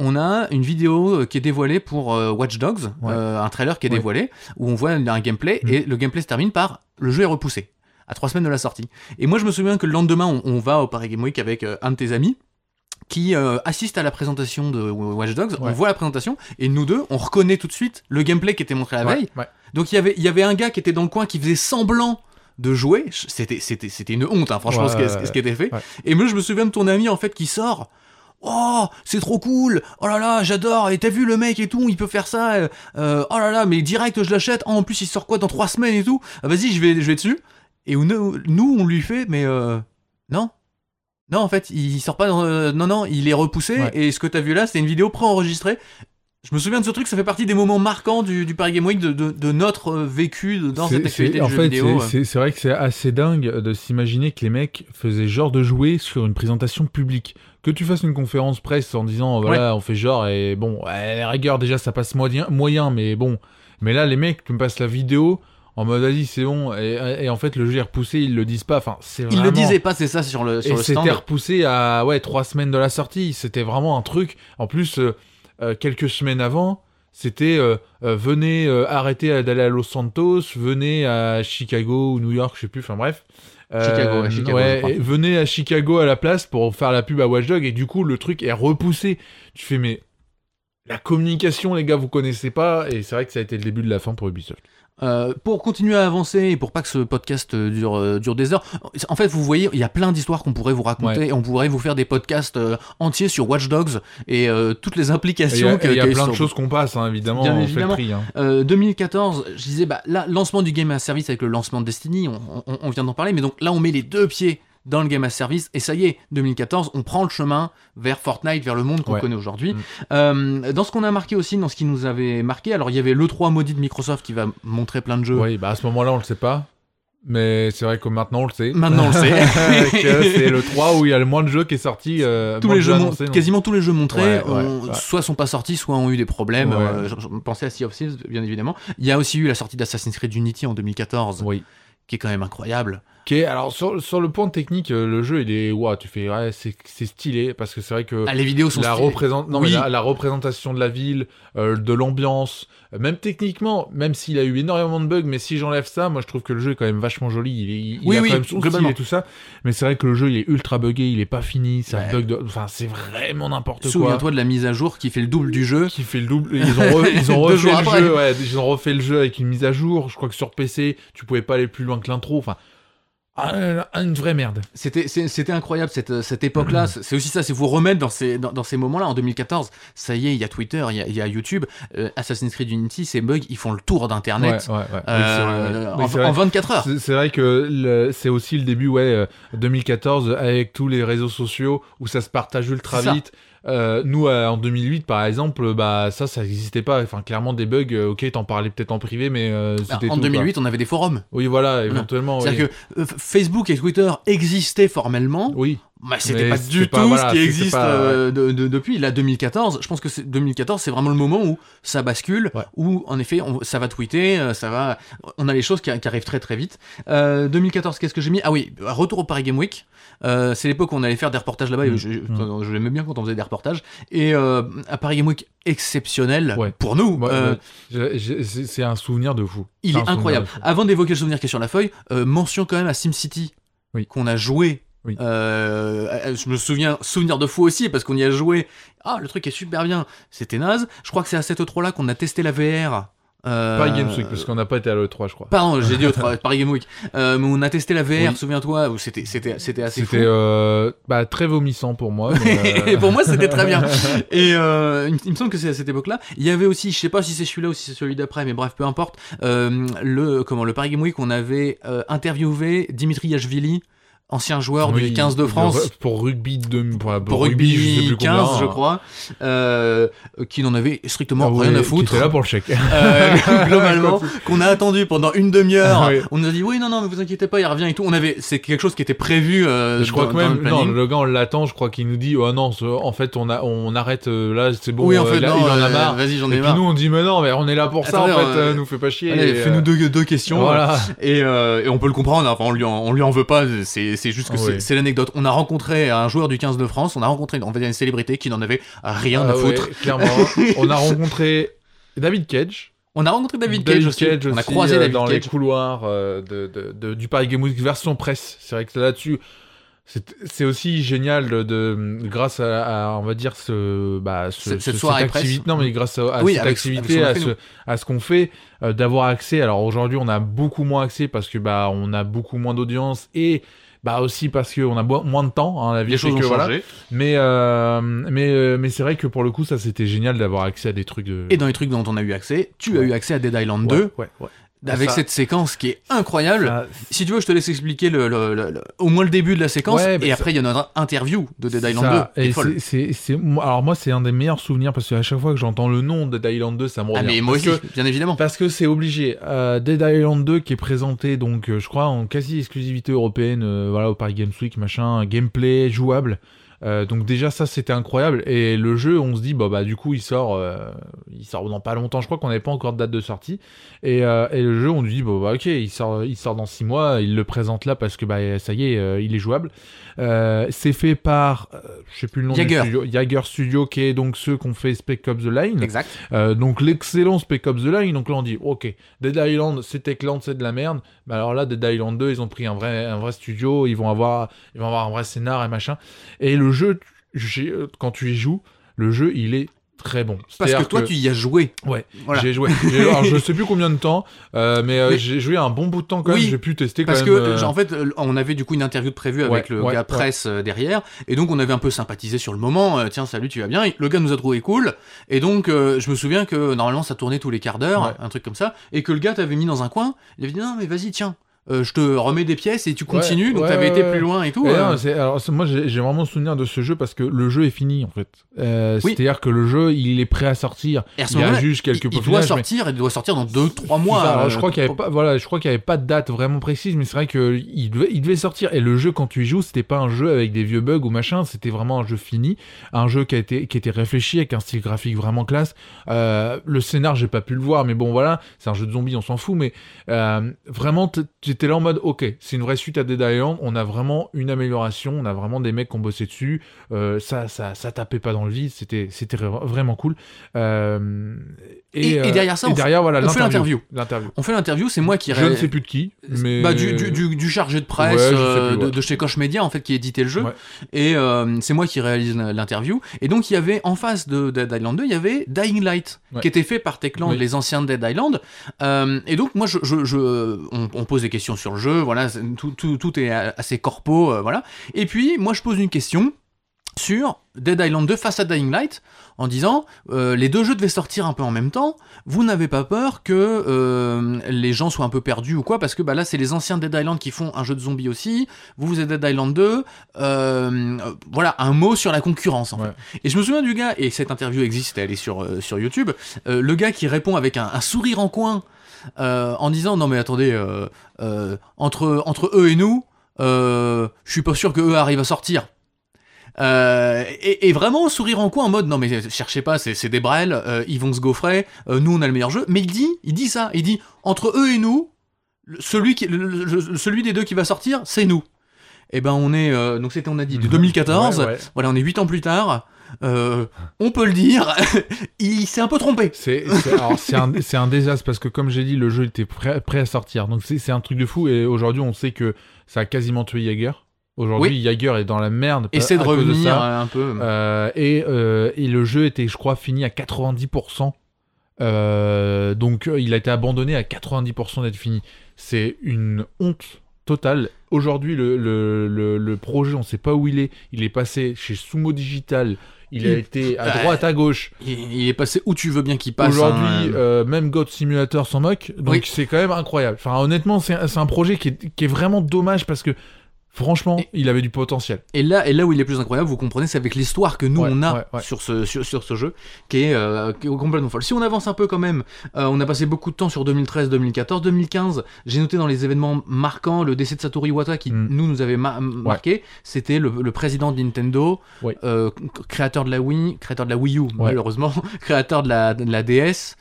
S1: on a une vidéo euh, qui est dévoilée pour euh, Watch Dogs,
S2: Ouais.
S1: un trailer qui est
S2: Ouais.
S1: dévoilé, où on voit un gameplay,
S2: Mm.
S1: et le gameplay se termine par le jeu est repoussé, à trois semaines de la sortie. Et moi, je me souviens que le lendemain, on, on va au Paris Game Week avec un de tes amis, qui euh, assiste à la présentation de Watch Dogs, on voit la présentation, et nous deux, on reconnaît tout de suite le gameplay qui était montré la
S2: Ouais,
S1: veille.
S2: ouais.
S1: Donc il y avait, il y avait un gars qui était dans le coin qui faisait semblant de jouer. C'était, c'était, c'était une honte, hein, franchement,
S2: Ouais,
S1: ce, qui,
S2: ouais,
S1: ce qui était fait.
S2: ouais.
S1: Et moi, je me souviens de ton ami, en fait, qui sort. Oh, c'est trop cool! Oh là là, j'adore! Et t'as vu le mec et tout, il peut faire ça! euh, euh, oh là là, mais direct, je l'achète! Oh, en plus, il sort quoi dans trois semaines et tout? Ah, vas-y, je vais, je vais dessus! Et nous, nous, on lui fait, mais euh, non! Non, en fait, il sort pas dans, non, non, il est repoussé,
S2: Ouais.
S1: et ce que t'as vu là, c'était une vidéo préenregistrée. Je me souviens de ce truc, ça fait partie des moments marquants du, du Paris Game Week, de, de, de notre euh, vécu de- dans cette actualité du
S2: en
S1: jeu
S2: fait,
S1: vidéo.
S2: c'est- vrai que c'est assez dingue de s'imaginer que les mecs faisaient genre de jouer sur une présentation publique. Que tu fasses une conférence presse en disant voilà, on fait genre et bon, à la rigueur déjà ça passe moyen, moyen, mais bon. Mais là, les mecs, tu me passes la vidéo en mode vas-y, c'est bon. Et, et en fait, le jeu est repoussé, ils le disent pas. Enfin, c'est
S1: Ils le disaient pas, c'est ça, sur le, sur
S2: et c'était repoussé à ouais trois semaines de la sortie. C'était vraiment un truc. En plus, euh, euh, quelques semaines avant, c'était euh, euh, venez arrêter d'aller à Los Santos, venez à Chicago ou New York, je sais plus. Enfin bref.
S1: Chicago, ouais, Chicago,
S2: ouais, venez à Chicago à la place pour faire la pub à Watch Dogs et du coup le truc est repoussé. Tu fais mais la communication les gars vous connaissez pas et c'est vrai que ça a été le début de la fin pour Ubisoft.
S1: Euh, pour continuer à avancer et pour pas que ce podcast euh, dure, euh, dure des heures, en fait, vous voyez, il y a plein d'histoires qu'on pourrait vous raconter
S2: Ouais.
S1: et on pourrait vous faire des podcasts euh, entiers sur Watch Dogs et toutes les
S2: Et Il y
S1: implications
S2: il y a plein de choses qu'on passe hein, évidemment.
S1: Bien
S2: on fait le
S1: évidemment.
S2: tri. hein.
S1: Euh, 2014, je disais, bah, là, lancement du Game as Service avec le lancement de Destiny, on, on- on vient d'en parler, mais donc là, on met les deux pieds dans le Game as Service, et ça y est, 2014, on prend le chemin vers Fortnite, vers le monde qu'on
S2: Ouais.
S1: connaît aujourd'hui.
S2: Mm.
S1: Euh, dans ce qu'on a marqué aussi, dans ce qui nous avait marqué, alors il y avait l'E3 maudit de Microsoft qui va montrer plein de jeux.
S2: Oui, bah à ce moment-là, on le sait pas. Mais c'est vrai que maintenant, on le sait.
S1: Maintenant, on le sait.
S2: c'est le 3 où il y a le moins de jeux qui est sorti. euh,
S1: tous les jeux,
S2: annoncés,
S1: quasiment tous les jeux montrés,
S2: Ouais, ouais,
S1: ont-
S2: ouais.
S1: soit sont pas sortis, soit ont eu des problèmes. Euh, je, je pensais à Sea of Thieves, bien évidemment. Il y a aussi eu la sortie d'Assassin's Creed Unity en 2014,
S2: Oui.
S1: qui est quand même incroyable.
S2: Ok, alors sur, sur le point technique, euh, le jeu, il est. Ouah, tu fais. Ouais, c'est c'est stylé parce que c'est vrai que.
S1: Ah, les vidéos sont
S2: la, représente... non,
S1: Oui.
S2: mais la, la représentation de la ville, euh, de l'ambiance, même techniquement, même s'il a eu énormément de bugs, mais si j'enlève ça, moi je trouve que le jeu est quand même vachement joli. Il, est- il,
S1: Oui,
S2: a
S1: oui,
S2: quand même son style et tout ça. Mais c'est vrai que le jeu il est ultra buggé, il est pas fini, ça
S1: Ouais.
S2: bug de. Enfin, c'est vraiment n'importe quoi.
S1: Souviens-toi de la mise à jour qui fait le double du jeu.
S2: qui fait le double. Ils ont, re- ils ont
S1: Deux
S2: refait le
S1: après.
S2: jeu, ouais, ils ont refait le jeu avec une mise à jour. Je crois que sur PC, tu pouvais pas aller plus loin que l'intro. Enfin, ah, une vraie merde.
S1: C'était incroyable cette, cette époque-là. C'est c'est aussi ça, c'est vous remettre dans ces, dans, dans ces moments-là. En 2014, ça y est, il y a Twitter, il y a, il y a YouTube. Euh, Assassin's Creed Unity, ces bugs, ils font le tour d'Internet
S2: Ouais, ouais, ouais.
S1: euh,
S2: Oui, c'est vrai. Oui,
S1: en,
S2: c'est vrai.
S1: en 24 heures.
S2: C'est- vrai que le- c'est aussi le début, ouais, euh, 2014, avec tous les réseaux sociaux où ça se partage ultra
S1: ça.
S2: Euh, nous, euh, en 2008, par exemple, bah ça, ça n'existait pas. Enfin, clairement, des bugs, euh, ok, t'en parlais peut-être en privé, mais euh,
S1: Bah,
S2: c'était
S1: en
S2: tout, quoi.
S1: 2008, on avait des forums.
S2: Oui, voilà, éventuellement. oui.
S1: C'est-à-dire que euh, Facebook et Twitter existaient formellement,
S2: Oui,
S1: mais c'était pas du
S2: pas-
S1: tout
S2: voilà,
S1: ce qui existe
S2: pas-
S1: euh, de- de- depuis. Là, 2014, je pense que c'est- 2014, c'est vraiment le moment où ça bascule,
S2: Ouais.
S1: où en effet, on- ça va tweeter, euh, ça va, on a les choses qui, qui arrivent très très vite. Euh, 2014, qu'est-ce que j'ai mis? Ah oui, retour au Paris Game Week. Euh, c'est l'époque où on allait faire des reportages là-bas.
S2: Mm.
S1: Je, je- je l'aimais bien quand on faisait des reportages. Et euh, à Paris Game Week exceptionnel
S2: Ouais.
S1: pour nous. Euh,
S2: euh, c'est un souvenir de fou.
S1: il est incroyable. Avant d'évoquer le souvenir qui est sur la feuille, euh, mention quand même à SimCity
S2: Oui.
S1: qu'on a joué.
S2: Oui.
S1: Euh, euh, je me souviens, souvenir de fou aussi parce qu'on y a joué. Ah, le truc est super bien. C'était naze. Je crois que c'est à cette E3 là qu'on a testé la VR. Euh,
S2: Pas Games Week, parce qu'on n'a pas été à l'E3, je crois.
S1: Pardon, j'ai dit autre, Paris Game Week. Euh, mais on a testé la VR,
S2: Oui.
S1: souviens-toi, où c'était, c'était, c'était assez.
S2: C'était euh, bah, très vomissant pour moi. mais, euh,
S1: pour moi, c'était très bien. Et euh, il, me semble que c'est à cette époque-là. Il y avait aussi, je sais pas si c'est celui-là ou si c'est celui d'après, mais bref, peu importe. le comment le Paris Game Week, on avait interviewé Dimitri Yachvili, ancien joueur
S2: oui,
S1: du 15 de France.
S2: Pour rugby, de, pour,
S1: Pour
S2: je sais plus
S1: rugby
S2: combien,
S1: 15, je
S2: hein.
S1: crois, euh, qui n'en avait strictement
S2: Ah
S1: rien
S2: ouais,
S1: à
S2: Qui
S1: foutre.
S2: était là pour le chèque.
S1: Euh, globalement, qu'on a attendu pendant une demi-heure.
S2: Oui.
S1: On nous a dit oui, non, non, mais vous inquiétez pas, il revient et tout. On avait, c'est quelque chose qui était prévu. euh,
S2: je crois
S1: dans-
S2: que même,
S1: le
S2: non, le gars on l'attend, je crois qu'il nous dit, oh non, en fait on, a, on arrête euh, là, c'est bon,
S1: oui, en
S2: euh,
S1: fait,
S2: là,
S1: non,
S2: il en a
S1: euh,
S2: marre.
S1: Vas-y, j'en
S2: Et
S1: ai
S2: puis
S1: marre.
S2: nous on dit, mais non, mais on est là pour ça
S1: Attendez,
S2: en fait, nous fait pas chier. Et,
S1: fais-nous deux, questions. Et, et on peut le comprendre, enfin, on lui en, on lui en veut pas, c'est c'est juste que
S2: Ah
S1: c'est- l'anecdote. On a rencontré un joueur du 15 de France, on a rencontré on va dire une célébrité qui n'en avait rien à
S2: Ah ouais,
S1: foutre.
S2: clairement. on a rencontré David Cage.
S1: On a rencontré David, Cage, aussi. on a croisé
S2: euh,
S1: David
S2: dans les couloirs euh, de, de- de- du Paris Game Week version presse. C'est vrai que là-dessus, c'est c'est aussi génial de, de- grâce à, à, on va dire ce, bah, ce-
S1: Cette-
S2: ce-
S1: cette
S2: activité.
S1: presse.
S2: Non, mais grâce à, à
S1: Oui,
S2: cette
S1: avec avec ce
S2: à ce, à ce qu'on fait, euh, d'avoir accès. Alors aujourd'hui, on a beaucoup moins accès parce que bah on a beaucoup moins d'audience et bah aussi parce qu'on a moins de temps. Hein, la vie
S1: Les choses ont
S2: que, voilà.
S1: changé.
S2: Mais euh, mais euh, mais c'est vrai que pour le coup, ça c'était génial d'avoir accès à des trucs de.
S1: Et dans les trucs dont on a eu accès, tu as eu accès à Dead Island
S2: Ouais,
S1: 2,
S2: ouais, ouais.
S1: Avec
S2: Ça-
S1: cette séquence qui est incroyable.
S2: Ça-
S1: Si tu veux, je te laisse expliquer le, le- le- le- au moins le début de la séquence,
S2: Ouais,
S1: et après il y a notre interview de Dead Island
S2: Ça,
S1: 2. qui est
S2: et
S1: folle.
S2: c'est- c'est- c'est- moi- alors moi, c'est un des meilleurs souvenirs parce qu'à chaque fois que j'entends le nom de Dead Island 2, ça me
S1: Ah
S2: revient.
S1: mais moi aussi,
S2: que-
S1: bien évidemment.
S2: Parce que c'est obligé. Euh, Dead Island 2 qui est présenté donc euh, je crois en quasi exclusivité européenne, euh, voilà au Paris Games Week, machin, gameplay jouable. Euh, donc déjà ça c'était incroyable. Et le jeu on se dit bah bah du coup il sort euh, il sort dans pas longtemps. Je crois qu'on n'avait pas encore de date de sortie. Et, euh, et le jeu on dit bah, bah, ok il sort il sort dans six mois. Il le présente là parce que bah ça y est il est jouable. C'est fait par je sais plus le nom
S1: Yager.
S2: du studio Yager Studio qui est donc ceux qu'on fait Spec Ops The Line.
S1: Exact.
S2: donc l'excellent Spec Ops The Line, donc là on dit ok, Dead Island c'est Techland, c'est de la merde, mais alors là Dead Island 2 ils ont pris un vrai, un vrai studio, ils vont avoir, ils vont avoir un vrai scénar et machin, et le jeu, j'ai- euh, quand tu y joues, le jeu il est très bon.
S1: Parce que toi, tu y as joué.
S2: Ouais,
S1: Voilà.
S2: j'ai joué. Alors, je sais plus combien de temps, euh, mais, euh,
S1: Mais-
S2: j'ai joué un bon bout de temps quand même. J'ai pu tester quand
S1: Parce que,
S2: même. euh,
S1: genre, en fait, on avait du coup une interview de prévue avec le
S2: ouais,
S1: gars
S2: ouais.
S1: presse derrière, et donc on avait un peu sympathisé sur le moment. Tiens, salut, tu vas bien Le gars nous a trouvé cool, et donc je me souviens que normalement ça tournait tous les quarts d'heure, un truc comme ça, et que le gars t'avait mis dans un coin. Il avait dit non, mais vas-y, tiens, euh, je te remets des pièces et tu continues. donc
S2: ouais,
S1: t'avais
S2: ouais,
S1: été plus loin et tout.
S2: Et
S1: euh.
S2: non, alors, moi, j'ai vraiment souvenir de ce jeu parce que le jeu est fini en fait. Euh,
S1: Oui.
S2: C'est-à-dire que le jeu, il est prêt à sortir.
S1: Et à ce
S2: il y a juste quelques
S1: il, il doit
S2: peaufinages, mais-
S1: sortir, il doit sortir dans 2-3
S2: C'est
S1: mois.
S2: ça, alors,
S1: euh,
S2: je crois qu'il y avait pas, voilà, je crois qu'il avait pas de date vraiment précise, mais c'est vrai que il devait, il devait sortir. Et le jeu, quand tu y joues, c'était pas un jeu avec des vieux bugs ou machin, c'était vraiment un jeu fini, un jeu qui a été, qui était réfléchi avec un style graphique vraiment classe. Le scénar, j'ai pas pu le voir, mais bon, voilà, c'est un jeu de zombies, on s'en fout, mais vraiment, t- j'étais là en mode, ok, c'est une vraie suite à Dead Island, on a vraiment une amélioration, on a vraiment des mecs qui ont bossé dessus, euh, ça, ça, tapait pas dans le vide, c'était, c'était vra- vraiment cool. Euh,
S1: Et- et derrière ça, on
S2: derrière, voilà,
S1: on fait
S2: l'interview.
S1: On fait l'interview, c'est moi qui
S2: Je ne sais plus de qui, mais
S1: Bah, du, du, du, du chargé de presse
S2: Ouais,
S1: euh,
S2: plus,
S1: de,
S2: ouais.
S1: de chez Koch Media en fait qui éditait le jeu
S2: Ouais.
S1: et euh, c'est moi qui réalise l'interview et donc il y avait en face de Dead Island 2 il y avait Dying Light qui était fait par Techland
S2: Oui.
S1: les anciens de Dead Island Euh, et donc moi je, je, je- on, on pose des questions sur le jeu voilà tout, tout, tout est assez corpo euh, voilà et puis moi je pose une question sur Dead Island 2 face à Dying Light en disant euh, les deux jeux devaient sortir un peu en même temps. Vous n'avez pas peur que euh, les gens soient un peu perdus ou quoi parce que bah là c'est les anciens Dead Island qui font un jeu de zombies aussi. Vous vous êtes Dead Island 2 euh, euh, voilà un mot sur la concurrence en
S2: Ouais.
S1: fait et je me souviens du gars et cette interview existe elle est sur euh, sur YouTube euh, le gars qui répond avec un, un sourire en coin euh, en disant non mais attendez euh, euh, entre entre eux et nous euh, je suis pas sûr que eux arrivent à sortir euh, et, et vraiment sourire en coin en mode non mais cherchez pas c'est des brels euh, ils vont se gaufrer euh, nous on a le meilleur jeu mais il dit il dit ça il dit entre eux et nous celui qui le- le- le- celui des deux qui va sortir c'est nous et ben on est euh, donc c'était on a dit de 2014
S2: Ouais, ouais.
S1: voilà on est 8 ans plus tard euh, on peut le dire il s'est un peu trompé
S2: C'est un, un désastre parce que comme j'ai dit, le jeu était prêt, prêt à sortir. Donc c'est c'est un truc de fou et aujourd'hui on sait que ça a quasiment tué Jaeger. Aujourd'hui Jaeger est dans la merde.
S1: essaie de revenir
S2: ça.
S1: un peu
S2: Euh, et, euh, et le jeu était, je crois, fini à 90%. Euh, donc il a été abandonné à 90% d'être fini. C'est une honte totale. Aujourd'hui, le, le, le, le projet, on sait pas où il est. Il est passé chez Sumo Digital. Il a été à
S1: Ouais.
S2: droite, à gauche.
S1: il, il est passé où tu veux bien qu'il passe
S2: Aujourd'hui,
S1: hein.
S2: même God Simulator s'en moque. Donc
S1: Oui.
S2: c'est quand même incroyable. Enfin, honnêtement, c'est un, c'est un projet qui est, qui est vraiment dommage parce que franchement,
S1: Et-
S2: il avait du potentiel.
S1: Et là, et là où il est plus incroyable, vous comprenez, c'est avec l'histoire que nous
S2: Ouais,
S1: on a
S2: ouais, ouais.
S1: sur ce sur, sur ce jeu, qui est, euh, qui est complètement folle. Si on avance un peu quand même, euh, on a passé beaucoup de temps sur 2013, 2014, 2015. J'ai noté dans les événements marquants le décès de Satoru Iwata qui
S2: Mm.
S1: nous nous avait ma- marqué. C'était le, le président de Nintendo, euh, créateur de la Wii, créateur de la Wii U malheureusement, créateur de la, de la DS,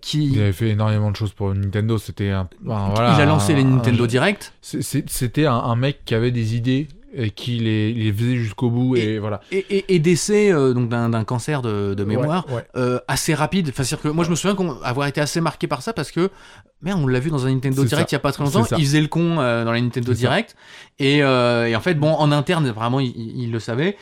S1: qui
S2: Il avait fait énormément de choses pour Nintendo. C'était un. enfin, voilà,
S1: il a lancé les Nintendo
S2: un-
S1: Direct.
S2: C'était un mec qui avait des idées et qui les, les faisait jusqu'au bout et, voilà.
S1: Et, et, et décès euh, donc d'un cancer de, de mémoire
S2: Ouais, ouais.
S1: euh, assez rapide. Enfin, que moi je me souviens qu'on- avoir été assez marqué par ça parce que merde, on l'a vu dans un Nintendo Direct
S2: ça.
S1: il y a pas très longtemps. Il faisait le con euh, dans les Nintendo. Direct et, euh, et en fait bon en interne vraiment il, le savait.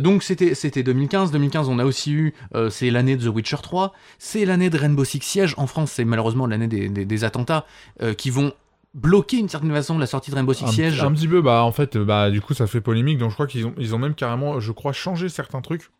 S1: Donc c'était c'était 2015. 2015 on a aussi eu c'est l'année de The Witcher 3. C'est l'année de Rainbow Six Siege en France. C'est malheureusement l'année des, des, des attentats qui vont bloquer d'une certaine façon la sortie de Rainbow Six Siege.
S2: un petit peu, bah en fait, euh, bah du coup ça fait polémique, donc je crois qu'ils ont, ils ont même carrément, je crois, changé certains trucs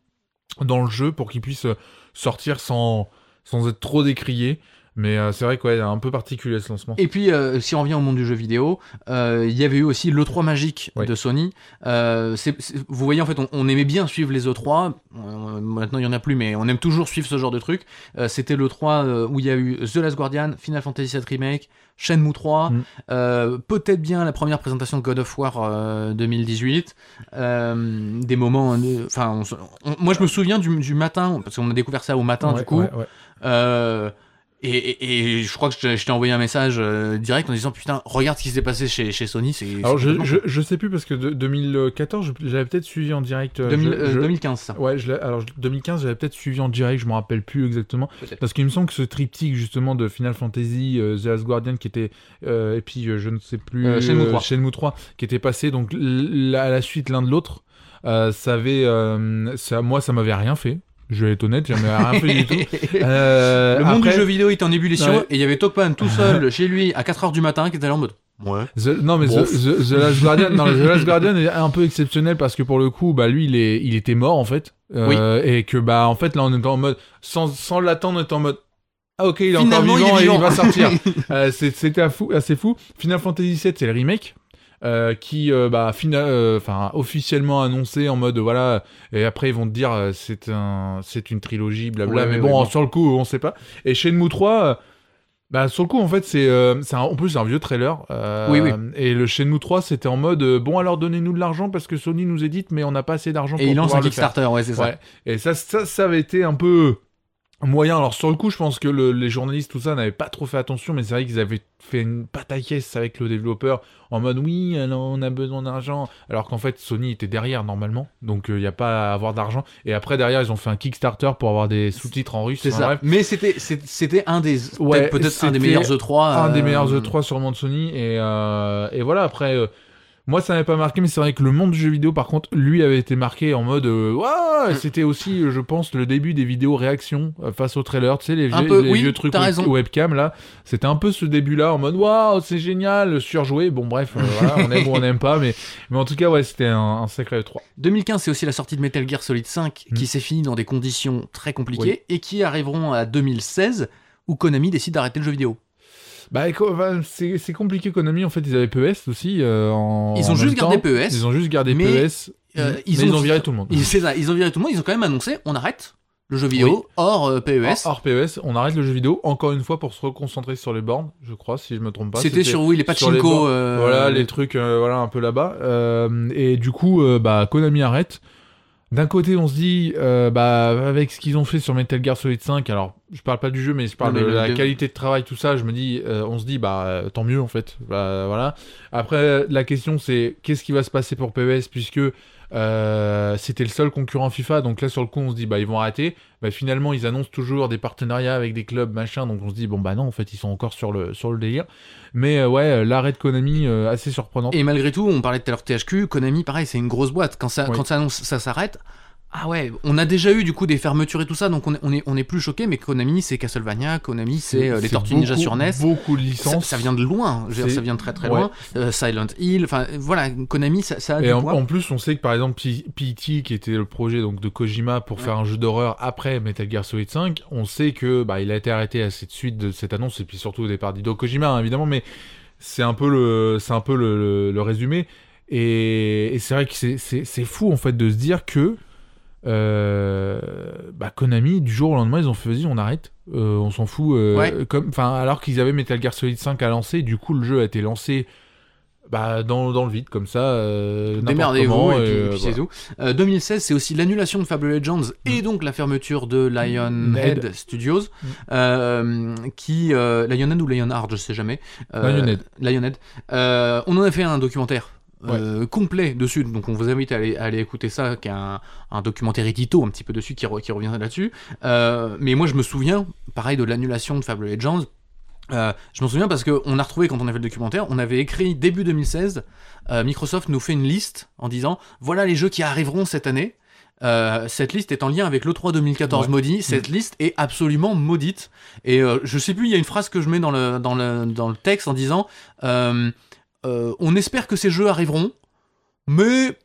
S2: dans le jeu pour qu'ils puissent sortir sans, sans être trop décriés. Mais euh, c'est vrai qu'il est un peu particulier ce lancement.
S1: Et puis, euh, si on revient au monde du jeu vidéo, euh, il y avait eu aussi l'E3 magique
S2: Oui.
S1: de Sony. Vous voyez, en fait, on, on aimait bien suivre les E3. Euh, maintenant, il y en a plus, mais on aime toujours suivre ce genre de truc. C'était l'E3 euh, où il y a eu The Last Guardian, Final Fantasy VII Remake, Shenmue 3,
S2: Mm.
S1: peut-être bien la première présentation de God of War euh, 2018. Euh, des moments... Enfin, moi, je me souviens du, du matin, parce qu'on a découvert ça au matin,
S2: Ouais,
S1: du coup.
S2: ouais, ouais.
S1: Et, et- et je crois que je t'ai- je t'ai envoyé un message euh, direct en disant putain regarde ce qui s'est passé chez, chez Sony c'est
S2: Alors
S1: c'est
S2: je, je, je sais plus parce que de, 2014, je- j'avais peut-être suivi en direct. euh,
S1: 2000,
S2: je-
S1: euh,
S2: je-
S1: 2015 ça
S2: Ouais, je l'ai- alors je- 2015, j'avais peut-être suivi en direct, je me rappelle plus exactement.
S1: Peut-être.
S2: Parce qu'il me semble que ce triptyque justement de Final Fantasy, euh, The Last Guardian qui était, euh, et puis euh, je ne sais plus,
S1: Euh, Shenmue 3.
S2: Shenmue 3, qui était passé donc l- à la suite l'un de l'autre, euh, ça avait, euh, ça, moi ça m'avait rien fait. Je vais être honnête, m'avait rien fait du tout. Euh,
S1: le monde
S2: après,
S1: du jeu vidéo est en ébullition
S2: Ouais.
S1: et il y avait Tokpan tout seul chez lui à 4h du matin qui était là en mode ouais
S2: The- non mais The,
S1: Bof.
S2: The- The Last Guardian, non, The Last Guardian est un peu exceptionnel parce que pour le coup, bah lui, il est, il était mort en fait, Euh, et que bah en fait là on était en mode, sans, sans l'attendre, on était en mode, ah ok, il est
S1: Finalement,
S2: encore
S1: il est
S2: vivant et il va sortir. Euh, C'était fou- assez fou. Final Fantasy VII, c'est le remake. Euh, qui euh, bah euh, enfin officiellement annoncé en mode voilà et après ils vont te dire euh, c'est un c'est une trilogie blabla
S1: Ouais,
S2: mais bon,
S1: ouais, bon.
S2: sur le coup on sait pas et Shenmue 3 euh, bah sur le coup en fait c'est euh, en plus c'est un vieux trailer euh,
S1: Oui, oui.
S2: et le Shenmue 3 c'était en mode euh, bon alors donnez-nous de l'argent parce que Sony nous édite mais on n'a pas assez d'argent
S1: et
S2: pour
S1: il lance un. Kickstarter ouais c'est ça
S2: Ouais. Et ça, ça, ça avait été un peu moyen. Alors sur le coup, je pense que le- les journalistes, tout ça, n'avaient pas trop fait attention, mais c'est vrai qu'ils avaient fait une pataquès avec le développeur en mode oui, alors on a besoin d'argent. Alors qu'en fait, Sony était derrière normalement, donc il n'y a pas à avoir d'argent. Et après, derrière, ils ont fait un Kickstarter pour avoir des sous-titres en russe.
S1: c'est ça
S2: bref.
S1: mais c'était un des
S2: Ouais,
S1: peut-être un des meilleurs E3
S2: un des
S1: euh,
S2: meilleurs E3 sûrement de Sony et, euh, et voilà après euh, moi ça m'avait pas marqué mais c'est vrai que le monde du jeu vidéo par contre lui avait été marqué en mode euh, Ouah c'était aussi euh, je pense le début des vidéos réactions euh, face au trailer tu sais les vieux,
S1: peu,
S2: les
S1: oui,
S2: vieux trucs web- webcam là. C'était un peu ce début là en mode waouh c'est génial surjoué. Bon bref euh, voilà, on aime ou on n'aime pas mais mais en tout cas ouais c'était un, un sacré 3
S1: 2015 c'est aussi la sortie de Metal Gear Solid 5
S2: Mm.
S1: qui s'est finie dans des conditions très compliquées et qui arriveront à 2016 où Konami décide d'arrêter le jeu vidéo
S2: bah c'est compliqué Konami en fait ils avaient PES aussi euh, en
S1: Ils ont
S2: en
S1: juste gardé
S2: temps.
S1: PES,
S2: ils ont juste gardé
S1: mais,
S2: PES
S1: euh,
S2: mais
S1: ils
S2: ils
S1: ont-
S2: viré tout le monde
S1: Ils, c'est ça, ils ont viré tout le monde, ils ont quand même annoncé on arrête le jeu vidéo hors euh, PES.
S2: Hors PES, on arrête le jeu vidéo encore une fois pour se reconcentrer sur les bornes, je crois, si je me trompe pas.
S1: C'était sur oui, les
S2: les
S1: pachinko.
S2: bords.
S1: euh,
S2: Voilà, les trucs, euh, voilà, un peu là-bas. Et du coup, bah, Konami arrête. D'un côté, on se dit, bah, avec ce qu'ils ont fait sur Metal Gear Solid 5, alors, je parle pas du jeu, mais je parle de la qualité de travail, tout ça, je me dis, euh, on se dit, bah, euh, tant mieux, en fait. Bah, voilà. Après, la question, c'est, qu'est-ce qui va se passer pour PES, puisque euh, c'était le seul concurrent FIFA, donc là, sur le coup, on se dit, bah, ils vont arrêter. Bah, finalement, ils annoncent toujours des partenariats avec des clubs, machin, donc on se dit, bon, bah non, en fait, ils sont encore sur le, sur le délire. Mais euh, ouais, euh, l'arrêt de Konami, euh, assez surprenant.
S1: Et malgré tout, on parlait tout à l'heure de THQ, Konami, pareil, c'est une grosse boîte. Quand ça,
S2: Oui.
S1: quand ça annonce, ça s'arrête. Ah ouais, on a déjà eu du coup des fermetures et tout ça, donc on est, on est, on est plus choqué. Mais Konami, c'est Castlevania, Konami, c'est euh, les Tortues Ninja sur NES.
S2: Beaucoup de licences.
S1: ça vient de loin, je veux dire,
S2: C'est-
S1: ça vient de très très
S2: Ouais.
S1: loin. Euh, Silent Hill, enfin voilà, Konami, ça, ça a
S2: Et
S1: du
S2: en,
S1: poids.
S2: en plus, on sait que par exemple, PT, qui était le projet donc de Kojima pour
S1: Ouais.
S2: faire un jeu d'horreur après Metal Gear Solid 5, on sait que bah, il a été arrêté à cette suite de cette annonce et puis surtout au départ d'Hideo Kojima hein, évidemment, mais c'est un peu le, un peu le, le- le résumé. Et, et c'est vrai que c'est fou en fait de se dire que euh, bah, Konami du jour au lendemain ils ont fait vas-y on arrête, Euh, on s'en fout. euh,
S1: Ouais.
S2: comme, alors qu'ils avaient Metal Gear Solid 5 à lancer, du coup le jeu a été lancé. Bah, dans, dans le vide, comme ça. euh,
S1: Démerdez-vous et puis,
S2: euh,
S1: et puis
S2: voilà.
S1: c'est tout. Euh, 2016, c'est aussi l'annulation de Fable Legends et donc la fermeture de Lionhead
S2: Head.
S1: Studios,
S2: Mm.
S1: qui Lionhead ou Lionheart, je sais jamais.
S2: Lionhead.
S1: Lionhead. On en a fait un documentaire. Euh, complet dessus. Donc on vous invite à aller, à aller écouter ça, qui est un, un documentaire édito un petit peu dessus qui, re- qui revient là-dessus. Euh, mais moi je me souviens, pareil, de l'annulation de Fable Legends. Euh, je m'en souviens parce qu'on a retrouvé quand on a fait le documentaire, on avait écrit début 2016, euh, Microsoft nous fait une liste en disant voilà les jeux qui arriveront cette année. Euh, cette liste est en lien avec l'E3 2014
S2: Ouais.
S1: maudit. Cette liste est absolument maudite. Et euh, je sais plus, il y a une phrase que je mets dans le, dans le, dans le texte en disant euh, euh, On espère que ces jeux arriveront, mais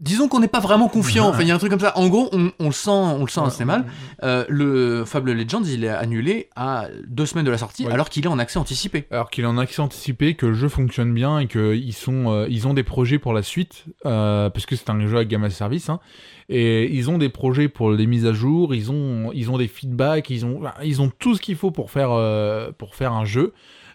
S1: disons qu'on n'est pas vraiment confiant. Enfin, il y a un truc comme ça. En gros, on, on le sent, on le sent assez mal. Euh, le Fable Legends, il est annulé à deux semaines de la sortie,
S2: Ouais.
S1: alors qu'il est en accès anticipé.
S2: Alors qu'il est en accès anticipé, que le jeu fonctionne bien et qu'ils sont, euh, ils ont des projets pour la suite, euh, parce que c'est un jeu à gamme à service, hein, et ils ont des projets pour les mises à jour, ils ont, ils ont des feedbacks, ils ont, ils ont tout ce qu'il faut pour faire, pour faire un jeu.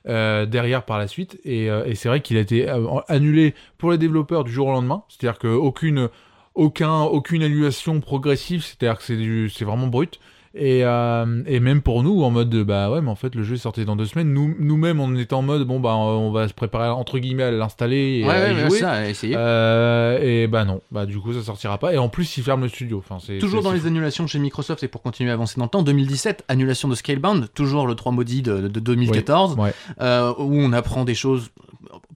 S2: Euh, derrière par la suite. Et, euh, et c'est vrai qu'il a été euh, annulé pour les développeurs du jour au lendemain. C'est-à-dire qu'aucune aucun aucune annulation progressive. C'est-à-dire que c'est vraiment brut et, euh, et même pour nous, en mode de, bah ouais, mais en fait, le jeu est sorti dans deux semaines. Nous, nous-mêmes, on était en mode, bon, bah, on va se préparer, entre guillemets, à l'installer et
S1: ouais,
S2: à y jouer.
S1: ça, essayer.
S2: Euh, et bah non, bah du coup, ça sortira pas. Et en plus, ils ferment le studio. Enfin, c'est
S1: Toujours dans les annulations chez Microsoft, et pour continuer à avancer dans le temps, 2017, annulation de Scalebound, toujours le 3 maudit de, de 2014,
S2: Ouais.
S1: euh, où on apprend des choses.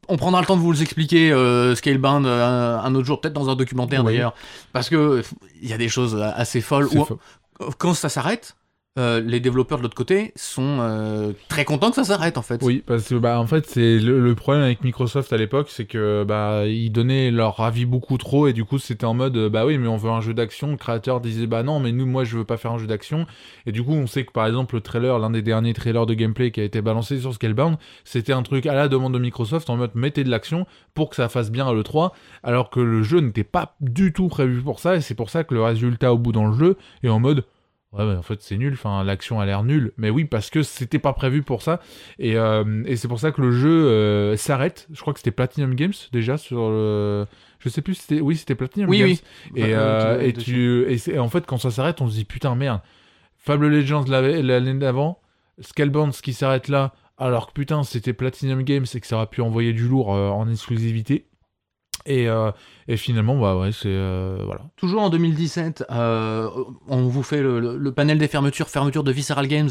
S1: On prendra le temps de vous les expliquer, euh, Scalebound, un autre jour, peut-être dans un documentaire
S2: Oui.
S1: d'ailleurs, parce que il y a des choses assez folles. Quand ça s'arrête, euh, les développeurs de l'autre côté sont euh, très contents que ça s'arrête en fait.
S2: Oui, parce que bah en fait c'est le, problème avec Microsoft à l'époque, c'est que bah ils donnaient leur avis beaucoup trop et du coup c'était en mode bah oui mais on veut un jeu d'action. Le créateur disait bah non mais nous moi je veux pas faire un jeu d'action et du coup on sait que par exemple le trailer, l'un des derniers trailers de gameplay qui a été balancé sur Scalebound, c'était un truc à la demande de Microsoft en mode mettez de l'action pour que ça fasse bien à le 3 alors que le jeu n'était pas du tout prévu pour ça et c'est pour ça que le résultat au bout dans le jeu est en mode Ouais, mais en fait, c'est nul. Enfin, l'action a l'air nulle. Mais oui, parce que c'était pas prévu pour ça. Et, euh, et c'est pour ça que le jeu euh, s'arrête. Je crois que c'était Platinum Games déjà sur le. Je sais plus. si C'était oui, c'était Platinum
S1: Oui,
S2: Games.
S1: oui.
S2: Et, euh, et tu et, en fait, quand ça s'arrête, on se dit putain merde. Fable Legends l'avait- l'année d'avant, Scalebound ce qui s'arrête là, alors que putain c'était Platinum Games et que ça aurait pu envoyer du lourd en exclusivité. Et, euh, et finalement, bah ouais, c'est euh, voilà.
S1: Toujours en 2017, euh, on vous fait le, le- le panel des fermetures, fermeture de Visceral Games,